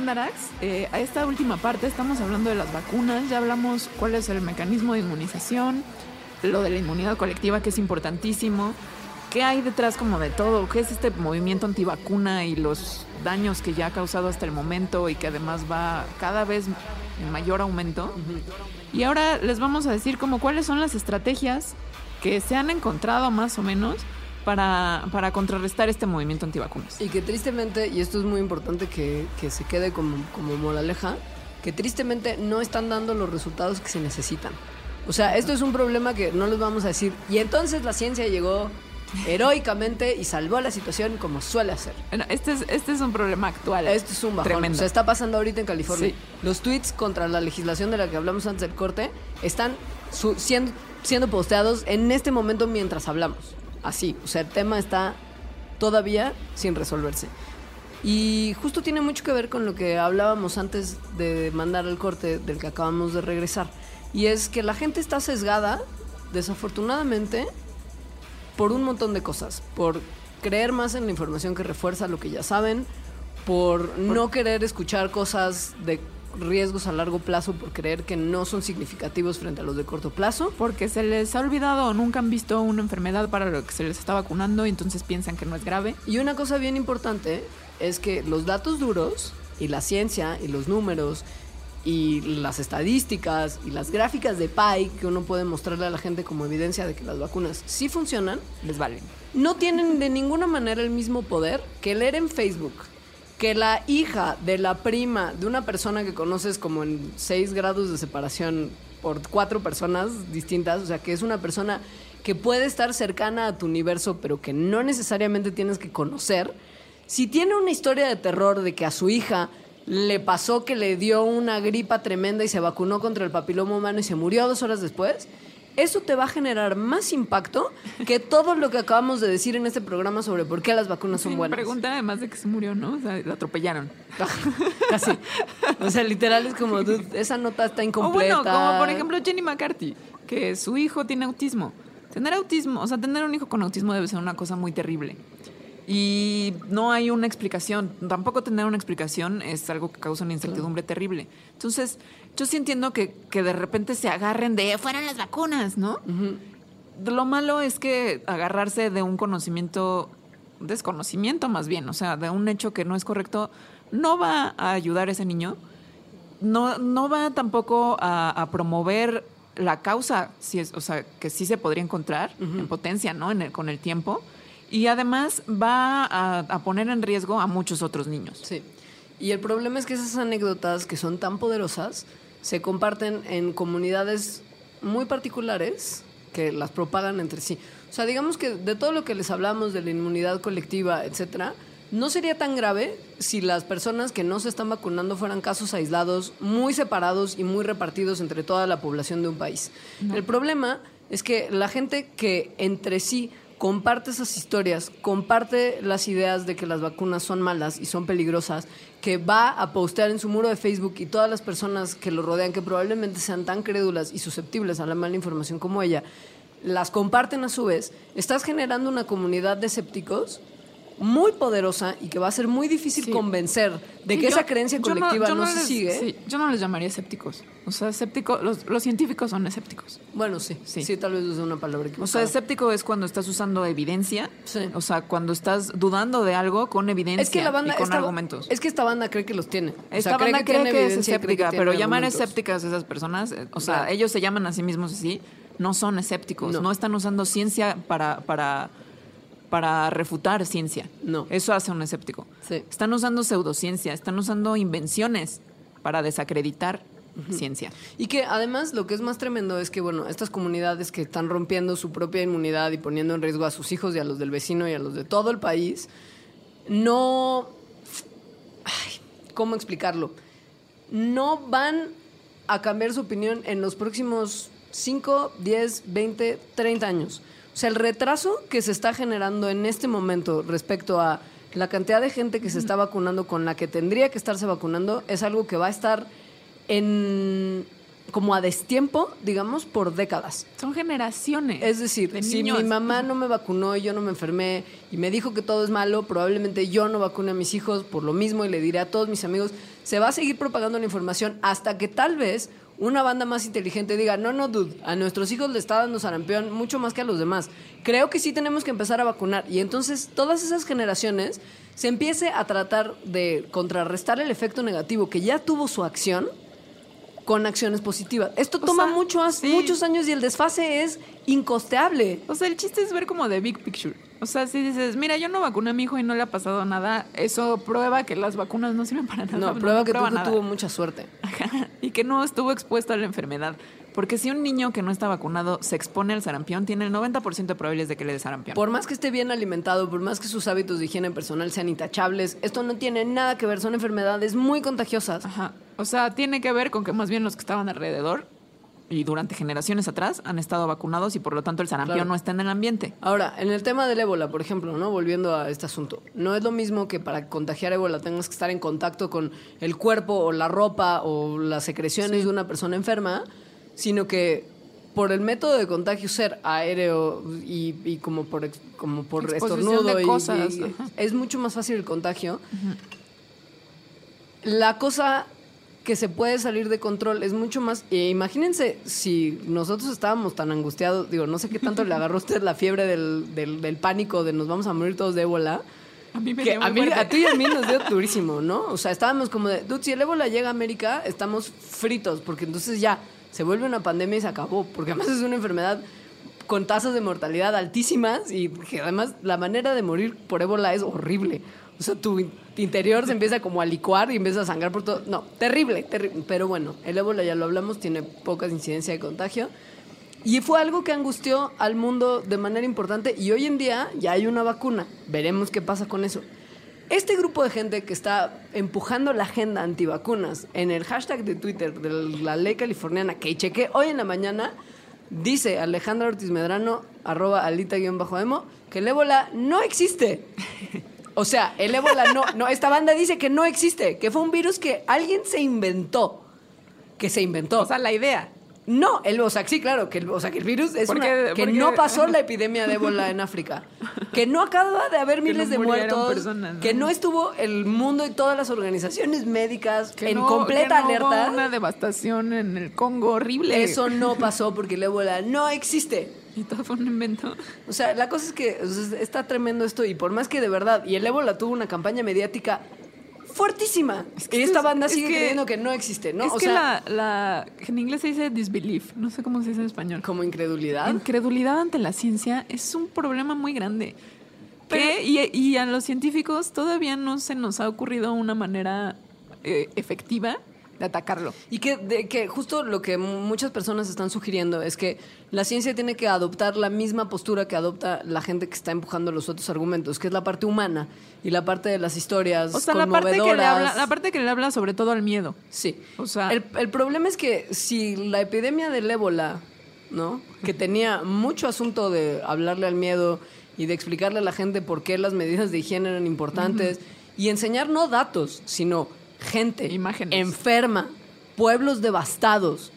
Mandarax. Eh, a esta última parte estamos hablando de las vacunas, ya hablamos cuál es el mecanismo de inmunización, lo de la inmunidad colectiva que es importantísimo, qué hay detrás como de todo, qué es este movimiento antivacuna y los daños que ya ha causado hasta el momento y que además va cada vez en mayor aumento. Y ahora les vamos a decir como cuáles son las estrategias que se han encontrado más o menos para, para contrarrestar este movimiento antivacunas. Y que tristemente, y esto es muy importante que, que se quede como, como moraleja, que tristemente no están dando los resultados que se necesitan. O sea, esto es un problema que no les vamos a decir. Y entonces la ciencia llegó heroicamente y salvó la situación como suele hacer. Bueno, este es, este es un problema actual. Esto es un bajón. Tremendo. O sea, está pasando ahorita en California. Sí. Los tweets contra la legislación de la que hablamos antes del corte están siendo, siendo posteados en este momento mientras hablamos. Así. O sea, el tema está todavía sin resolverse. Y justo tiene mucho que ver con lo que hablábamos antes de mandar el corte del que acabamos de regresar. Y es que la gente está sesgada, desafortunadamente, por un montón de cosas. Por creer más en la información que refuerza lo que ya saben, por no querer escuchar cosas de riesgos a largo plazo, por creer que no son significativos frente a los de corto plazo. Porque se les ha olvidado o nunca han visto una enfermedad para lo que se les está vacunando y entonces piensan que no es grave. Y una cosa bien importante es que los datos duros y la ciencia y los números y las estadísticas y las gráficas de PI que uno puede mostrarle a la gente como evidencia de que las vacunas sí funcionan, Les valen. no tienen de ninguna manera el mismo poder que leer en Facebook que la hija de la prima de una persona que conoces como en seis grados de separación por cuatro personas distintas, o sea, que es una persona que puede estar cercana a tu universo, pero que no necesariamente tienes que conocer, si tiene una historia de terror de que a su hija le pasó que le dio una gripa tremenda y se vacunó contra el papiloma humano y se murió dos horas después, eso te va a generar más impacto que todo lo que acabamos de decir en este programa sobre por qué las vacunas son Sí, buenas. Pregunta además de que se murió, ¿no? O sea, la atropellaron. Casi. O sea, literal es como, dude, esa nota está O incompleta. bueno, como por ejemplo Jenny McCarthy, que su hijo tiene autismo. Tener autismo, o sea, tener un hijo con autismo debe ser una cosa muy terrible. Y no hay una explicación. Tampoco tener una explicación es algo que causa una incertidumbre terrible. Entonces, yo sí entiendo que, que de repente se agarren de fueran las vacunas, ¿no? Lo malo es que agarrarse de un conocimiento, desconocimiento más bien, o sea, de un hecho que no es correcto, no va a ayudar a ese niño no, no va tampoco a, a promover la causa, si es, o sea, que sí se podría encontrar en potencia, ¿no? En el- con el tiempo. Y además va a, a poner en riesgo a muchos otros niños. Sí. Y el problema es que esas anécdotas que son tan poderosas se comparten en comunidades muy particulares que las propagan entre sí. O sea, digamos que de todo lo que les hablamos de la inmunidad colectiva, etcétera, no sería tan grave si las personas que no se están vacunando fueran casos aislados, muy separados y muy repartidos entre toda la población de un país. El problema es que la gente que entre sí comparte esas historias, comparte las ideas de que las vacunas son malas y son peligrosas, que va a postear en su muro de Facebook y todas las personas que lo rodean, que probablemente sean tan crédulas y susceptibles a la mala información como ella, las comparten a su vez, estás generando una comunidad de escépticos muy poderosa y que va a ser muy difícil Sí. convencer de Sí, que yo- esa creencia colectiva no, se les- sigue. sí, yo no les llamaría escépticos. O sea, escéptico, los, los científicos son escépticos. Bueno, sí, Sí. sí, tal vez es una palabra O sea, equivocada. escéptico es cuando estás usando evidencia. Sí. O sea, cuando estás dudando de algo con evidencia es que la banda y con esta- argumentos. Es que esta banda cree que los tiene. O Esta sea, banda cree que, es escéptica, pero llamar argumentos. escépticas a esas personas, eh, o sea, Claro. ellos se llaman a sí mismos así, no son escépticos, No. no, están usando ciencia para, para, para refutar ciencia. No. Eso hace un escéptico. Sí. Están usando pseudociencia, están usando invenciones para desacreditar ciencia. Y que además lo que es más tremendo es que, bueno, estas comunidades que están rompiendo su propia inmunidad y poniendo en riesgo a sus hijos y a los del vecino y a los de todo el país, no... Ay, ¿Cómo explicarlo? No van a cambiar su opinión en los próximos 5, 10, 20, 30 años. O sea, el retraso que se está generando en este momento respecto a la cantidad de gente que se está vacunando con la que tendría que estarse vacunando es algo que va a estar en como a destiempo, digamos, por décadas. Son generaciones. Es decir, de si niños. mi mamá no me vacunó y yo no me enfermé y me dijo que todo es malo, probablemente yo no vacune a mis hijos por lo mismo y le diré a todos mis amigos, se va a seguir propagando la información hasta que tal vez una banda más inteligente diga, no, no, dude, a nuestros hijos le está dando sarampión mucho más que a los demás. Creo que sí tenemos que empezar a vacunar. Y entonces todas esas generaciones se empiece a tratar de contrarrestar el efecto negativo que ya tuvo su acción con acciones positivas. Esto O toma sea, sí. muchos años y el desfase es incosteable. O sea, el chiste es ver como de big picture. O sea, si dices, mira, yo no vacuné a mi hijo y no le ha pasado nada, eso prueba que las vacunas no sirven para nada. No, prueba que hijo nada. tuvo mucha suerte. Ajá, y que no estuvo expuesto a la enfermedad. Porque si un niño que no está vacunado se expone al sarampión, tiene el 90% de probabilidades de que le dé sarampión. Por más que esté bien alimentado, por más que sus hábitos de higiene personal sean intachables, esto no tiene nada que ver, son enfermedades muy contagiosas. Ajá. O sea, tiene que ver con que más bien los que estaban alrededor y durante generaciones atrás han estado vacunados y por lo tanto el sarampión Claro. no está en el ambiente. Ahora, en el tema del ébola, por ejemplo, ¿no? Volviendo a este asunto, no es lo mismo que para contagiar ébola tengas que estar en contacto con el cuerpo o la ropa o las secreciones de una persona enferma, sino que por el método de contagio ser aéreo y, y como por como por estornudo de y- cosas, y- es mucho más fácil el contagio. La cosa que se puede salir de control es mucho más. eh, imagínense si nosotros estábamos tan angustiados, digo, no sé qué tanto le agarró a usted la fiebre del, del- del pánico de nos vamos a morir todos de ébola. A mí me Que dio a, mí, a ti y a mí nos dio durísimo, ¿no? O sea, estábamos como de, dude, si el ébola llega a América, estamos fritos, porque entonces ya se vuelve una pandemia y se acabó, porque además es una enfermedad con tasas de mortalidad altísimas y que además la manera de morir por ébola es horrible. O sea, tu in- interior se empieza como a licuar y empieza a sangrar por todo. No, terrible, terrible. Pero bueno, el ébola ya lo hablamos, tiene poca incidencia de contagio. Y fue algo que angustió al mundo de manera importante y hoy en día ya hay una vacuna. Veremos qué pasa con eso. Este grupo de gente que está empujando la agenda antivacunas en el hashtag de Twitter de la ley californiana que chequé hoy en la mañana, dice Alejandra Ortiz Medrano, arroba alita-emo, que el ébola no existe. O sea, el ébola no, no, esta banda dice que no existe, que fue un virus que alguien se inventó. Que se inventó. O sea, la idea. No, el, o sea, sí, claro, que el, o sea, que el virus es Porque- una- que porque- no pasó la epidemia de ébola en África, que no acaba de haber miles no de muertos, personas, ¿no? que no estuvo el mundo y todas las organizaciones médicas Que en no- completa que no hubo alerta. una devastación en el Congo horrible. Eso no pasó porque el ébola no existe. Y todo fue un invento. O sea, la cosa es que o sea, está tremendo esto y por más que de verdad, y el ébola tuvo una campaña mediática fuertísima. que y esta es- banda es sigue que- creyendo que no existe, ¿no? es o que sea, la, la- en inglés se dice disbelief, no sé cómo se dice en español. como incredulidad. Incredulidad ante la ciencia es un problema muy grande. Que, y, y a los científicos todavía no se nos ha ocurrido una manera eh, efectiva de atacarlo. Y que, de- que justo lo que muchas personas están sugiriendo es que la ciencia tiene que adoptar la misma postura que adopta la gente que está empujando los otros argumentos, que es la parte humana y la parte de las historias O sea, la parte, que le conmovedoras. habla, la parte que le habla sobre todo al miedo. Sí. O sea- el, el problema es que si la epidemia del ébola, ¿no? Que tenía mucho asunto de hablarle al miedo y de explicarle a la gente por qué las medidas de higiene eran importantes y enseñar no datos, sino gente Imágenes. enferma, pueblos devastados,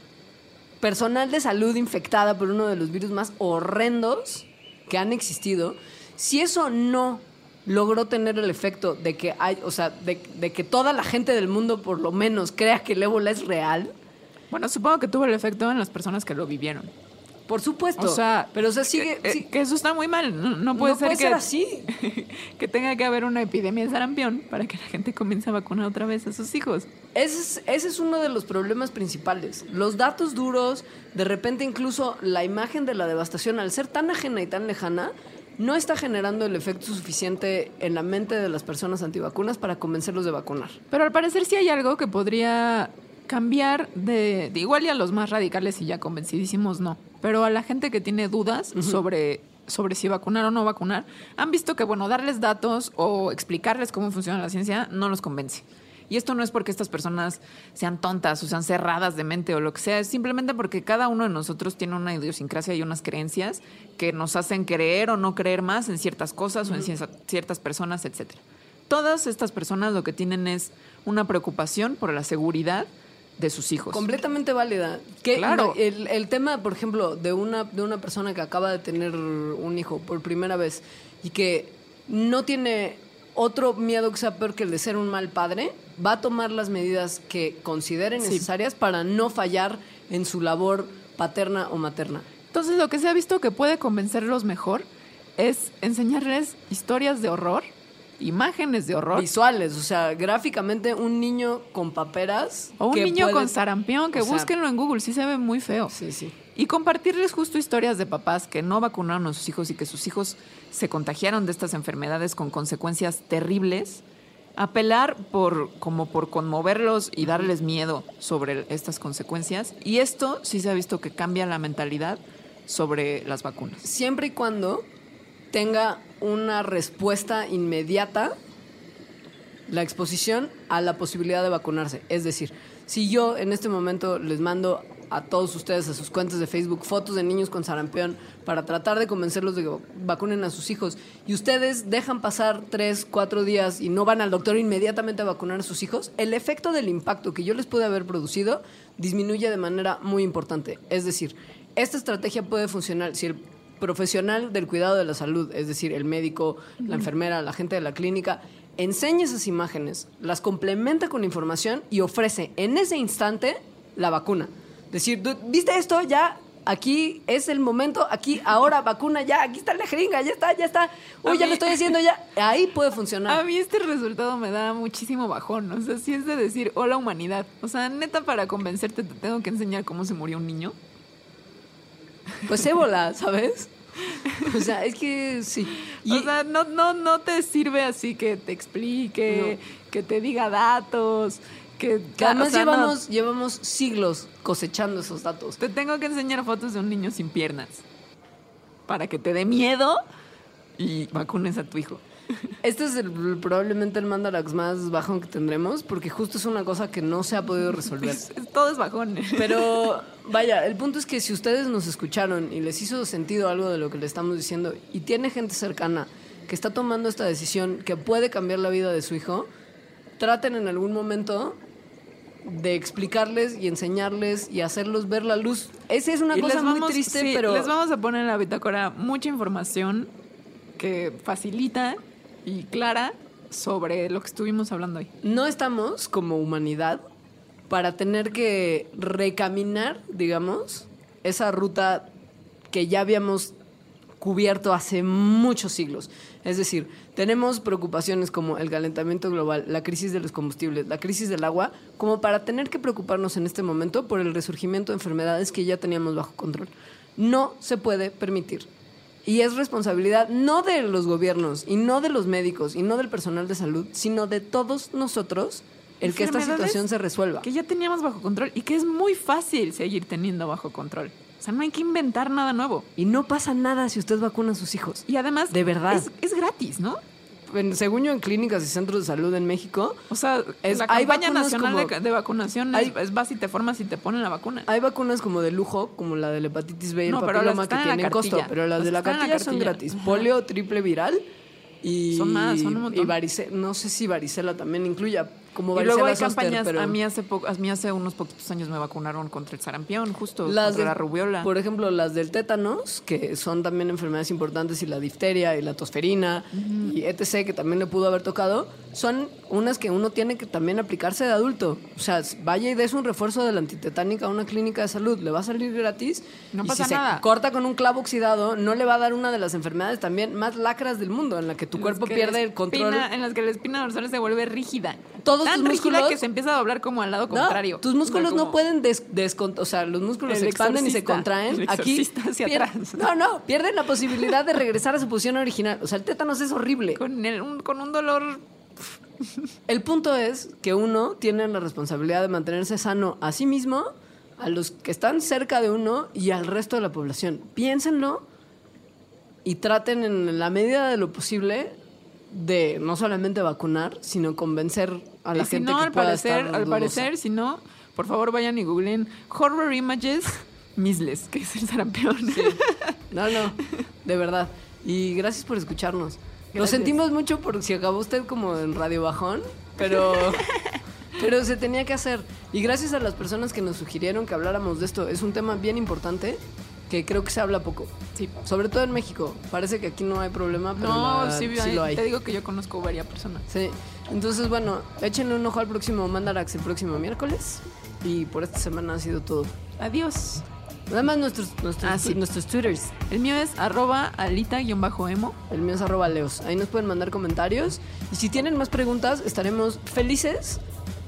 personal de salud infectada por uno de los virus más horrendos que han existido. Si eso no logró tener el efecto de que hay, o sea, de, de que toda la gente del mundo por lo menos crea que el ébola es real, Bueno, supongo que tuvo el efecto en las personas que lo vivieron. Por supuesto. O sea, pero o sea, sigue, que, eh, sí, que eso está muy mal. No, no puede no ser puede que ser así. que tenga que haber una epidemia de sarampión para que la gente comience a vacunar otra vez a sus hijos. Ese es, ese es uno de los problemas principales. Los datos duros, de repente incluso la imagen de la devastación, al ser tan ajena y tan lejana, no está generando el efecto suficiente en la mente de las personas antivacunas para convencerlos de vacunar. Pero al parecer sí hay algo que podría cambiar de, de igual y a los más radicales y ya convencidísimos no, pero a la gente que tiene dudas sobre sobre si vacunar o no vacunar, han visto que bueno, darles datos o explicarles cómo funciona la ciencia no los convence. Y esto no es porque estas personas sean tontas o sean cerradas de mente o lo que sea, es simplemente porque cada uno de nosotros tiene una idiosincrasia y unas creencias que nos hacen creer o no creer más en ciertas cosas o en cier- ciertas personas, etcétera. Todas estas personas lo que tienen es una preocupación por la seguridad de sus hijos. Completamente válida. Que Claro. El, el tema, por ejemplo, de una, de una persona que acaba de tener un hijo por primera vez y que no tiene otro miedo que sea peor que el de ser un mal padre, va a tomar las medidas que considere Sí. necesarias para no fallar en su labor paterna o materna. Entonces lo que se ha visto que puede convencerlos mejor es enseñarles historias de horror, imágenes de horror. Visuales, o sea, gráficamente un niño con paperas. O un niño puede- con sarampión, que o sea, búsquenlo en Google, sí se ve muy feo. Sí, sí. Y compartirles justo historias de papás que no vacunaron a sus hijos y que sus hijos se contagiaron de estas enfermedades con consecuencias terribles. Apelar por como por conmoverlos y darles miedo sobre estas consecuencias. Y esto sí se ha visto que cambia la mentalidad sobre las vacunas. siempre y cuando tenga una respuesta inmediata la exposición a la posibilidad de vacunarse. Es decir, si yo en este momento les mando a todos ustedes a sus cuentas de Facebook fotos de niños con sarampión para tratar de convencerlos de que vacunen a sus hijos y ustedes dejan pasar tres, cuatro días y no van al doctor inmediatamente a vacunar a sus hijos, el efecto del impacto que yo les pude haber producido disminuye de manera muy importante. Es decir, esta estrategia puede funcionar si el profesional del cuidado de la salud, es decir, el médico, la enfermera, la gente de la clínica, enseña esas imágenes, las complementa con información y ofrece en ese instante la vacuna. Decir, "Du- ¿viste esto? Ya, aquí es el momento, aquí, ahora, vacuna, ya, aquí está la jeringa, ya está, ya está. Uy, A ya mí- lo estoy haciendo, ya. Ahí puede A funcionar. mí este resultado me da muchísimo bajón. O sea, sí es de decir, hola humanidad. O sea, neta, para convencerte te tengo que enseñar cómo se murió un niño. Pues ébola, ¿sabes? O sea, es que sí. Y- o sea, no, no, no te sirve así que te explique, que te diga datos, que, que además o sea, no. llevamos, llevamos siglos cosechando esos datos. te tengo que enseñar fotos de un niño sin piernas para que te dé miedo y vacunes a tu hijo. Este es el- probablemente el mandalax más bajón que tendremos, porque justo es una cosa que no se ha podido resolver. Es- es- todo es bajón. Pero vaya, el punto es que si ustedes nos escucharon y les hizo sentido algo de lo que le estamos diciendo y tiene gente cercana que está tomando esta decisión que puede cambiar la vida de su hijo, traten en algún momento de explicarles y enseñarles y hacerlos ver la luz. Esa es una Y cosa les muy vamos- triste, sí, pero les vamos a poner en la bitácora mucha información que facilita y clara sobre lo que estuvimos hablando hoy. no estamos como humanidad para tener que recaminar, digamos, esa ruta que ya habíamos cubierto hace muchos siglos. Es decir, tenemos preocupaciones como el calentamiento global, la crisis de los combustibles, la crisis del agua, como para tener que preocuparnos en este momento por el resurgimiento de enfermedades que ya teníamos bajo control. No se puede permitir. Y es responsabilidad no de los gobiernos y no de los médicos y no del personal de salud, sino de todos nosotros el que esta situación se resuelva. Que ya teníamos bajo control y que es muy fácil seguir teniendo bajo control. O sea, no hay que inventar nada nuevo. Y no pasa nada si usted vacuna a sus hijos. Y además, De verdad. es, es gratis, ¿no? En- según yo, en clínicas y centros de salud en México, O sea, Es- la hay campaña vacunas nacional como- de vacunación hay- es, vas y te formas y te ponen la vacuna. hay vacunas como de lujo, como la de la hepatitis B y el No, las papiloma que tienen costo, pero las Las de la cartilla son gratis. Ajá. Polio triple viral y Son más, son un montón. y varicela, no sé si varicela también incluya como Y luego hay campañas, pero a mí hace poco, a mí hace unos poquitos años me vacunaron contra el sarampión, justo las contra del- la rubiola. Por ejemplo, las del tétanos, que son también enfermedades importantes, y la difteria y la tosferina y etc., que también le pudo haber tocado, son unas que uno tiene que también aplicarse de adulto. O sea, vaya y des un refuerzo de la antitetánica a una clínica de salud, le va a salir gratis. No y pasa si nada. se corta con un clavo oxidado, no le va a dar una de las enfermedades también más lacras del mundo, en la que tu En cuerpo que pierde el control. espina- en las que la espina dorsal se vuelve rígida. Todos Tan tus músculos- que se empieza a doblar como al lado No, contrario. tus músculos no pueden des, o sea, los músculos El se expanden y se contraen. el Aquí hacia pier- atrás. No, no, pierden la posibilidad de regresar a su posición original. O sea, el tétanos es horrible. Con, el- un, con un dolor El punto es que uno tiene la responsabilidad de mantenerse sano a sí mismo, a los que están cerca de uno y al resto de la población. Piénsenlo y traten en la medida de lo posible de no solamente vacunar, sino convencer a la Y si gente no, que al pueda parecer, estar al dudosa. parecer, si no, por favor vayan y googleen horror images misles, que es el sarampión. No, no, de verdad. Y gracias por escucharnos. Lo Gracias. sentimos mucho por si acabó usted como en Radio Bajón, pero, pero se tenía que hacer. Y gracias a las personas que nos sugirieron que habláramos de esto. Es un tema bien importante que creo que se habla poco. Sí. Sobre todo en México. Parece que aquí no hay problema, pero No, la- sí, sí lo hay. te digo que yo conozco varias personas. Sí. Entonces, bueno, échenle un ojo al próximo Mandarax el próximo miércoles. Y por esta semana ha sido todo. Adiós. Nada más nuestros, nuestros, Ah, sí. nuestros twitters. El mío es arroba alita-emo. El mío es arroba leos. Ahí nos pueden mandar comentarios. Y si tienen más preguntas, estaremos felices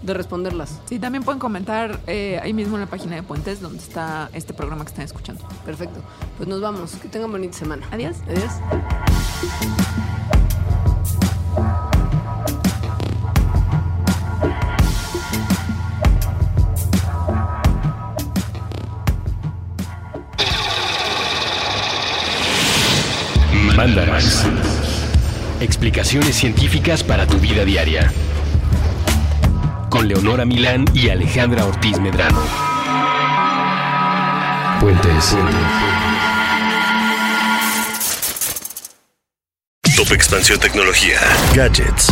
de responderlas. Sí, también pueden comentar eh, ahí mismo en la página de Puentes, donde está este programa que están escuchando. Perfecto. Pues nos vamos. Que tengan bonita semana. Adiós. Adiós. Mandarax. Explicaciones científicas para tu vida diaria. Con Leonora Milán y Alejandra Ortiz Medrano. Puentes. Top Expansión Tecnología. Gadgets.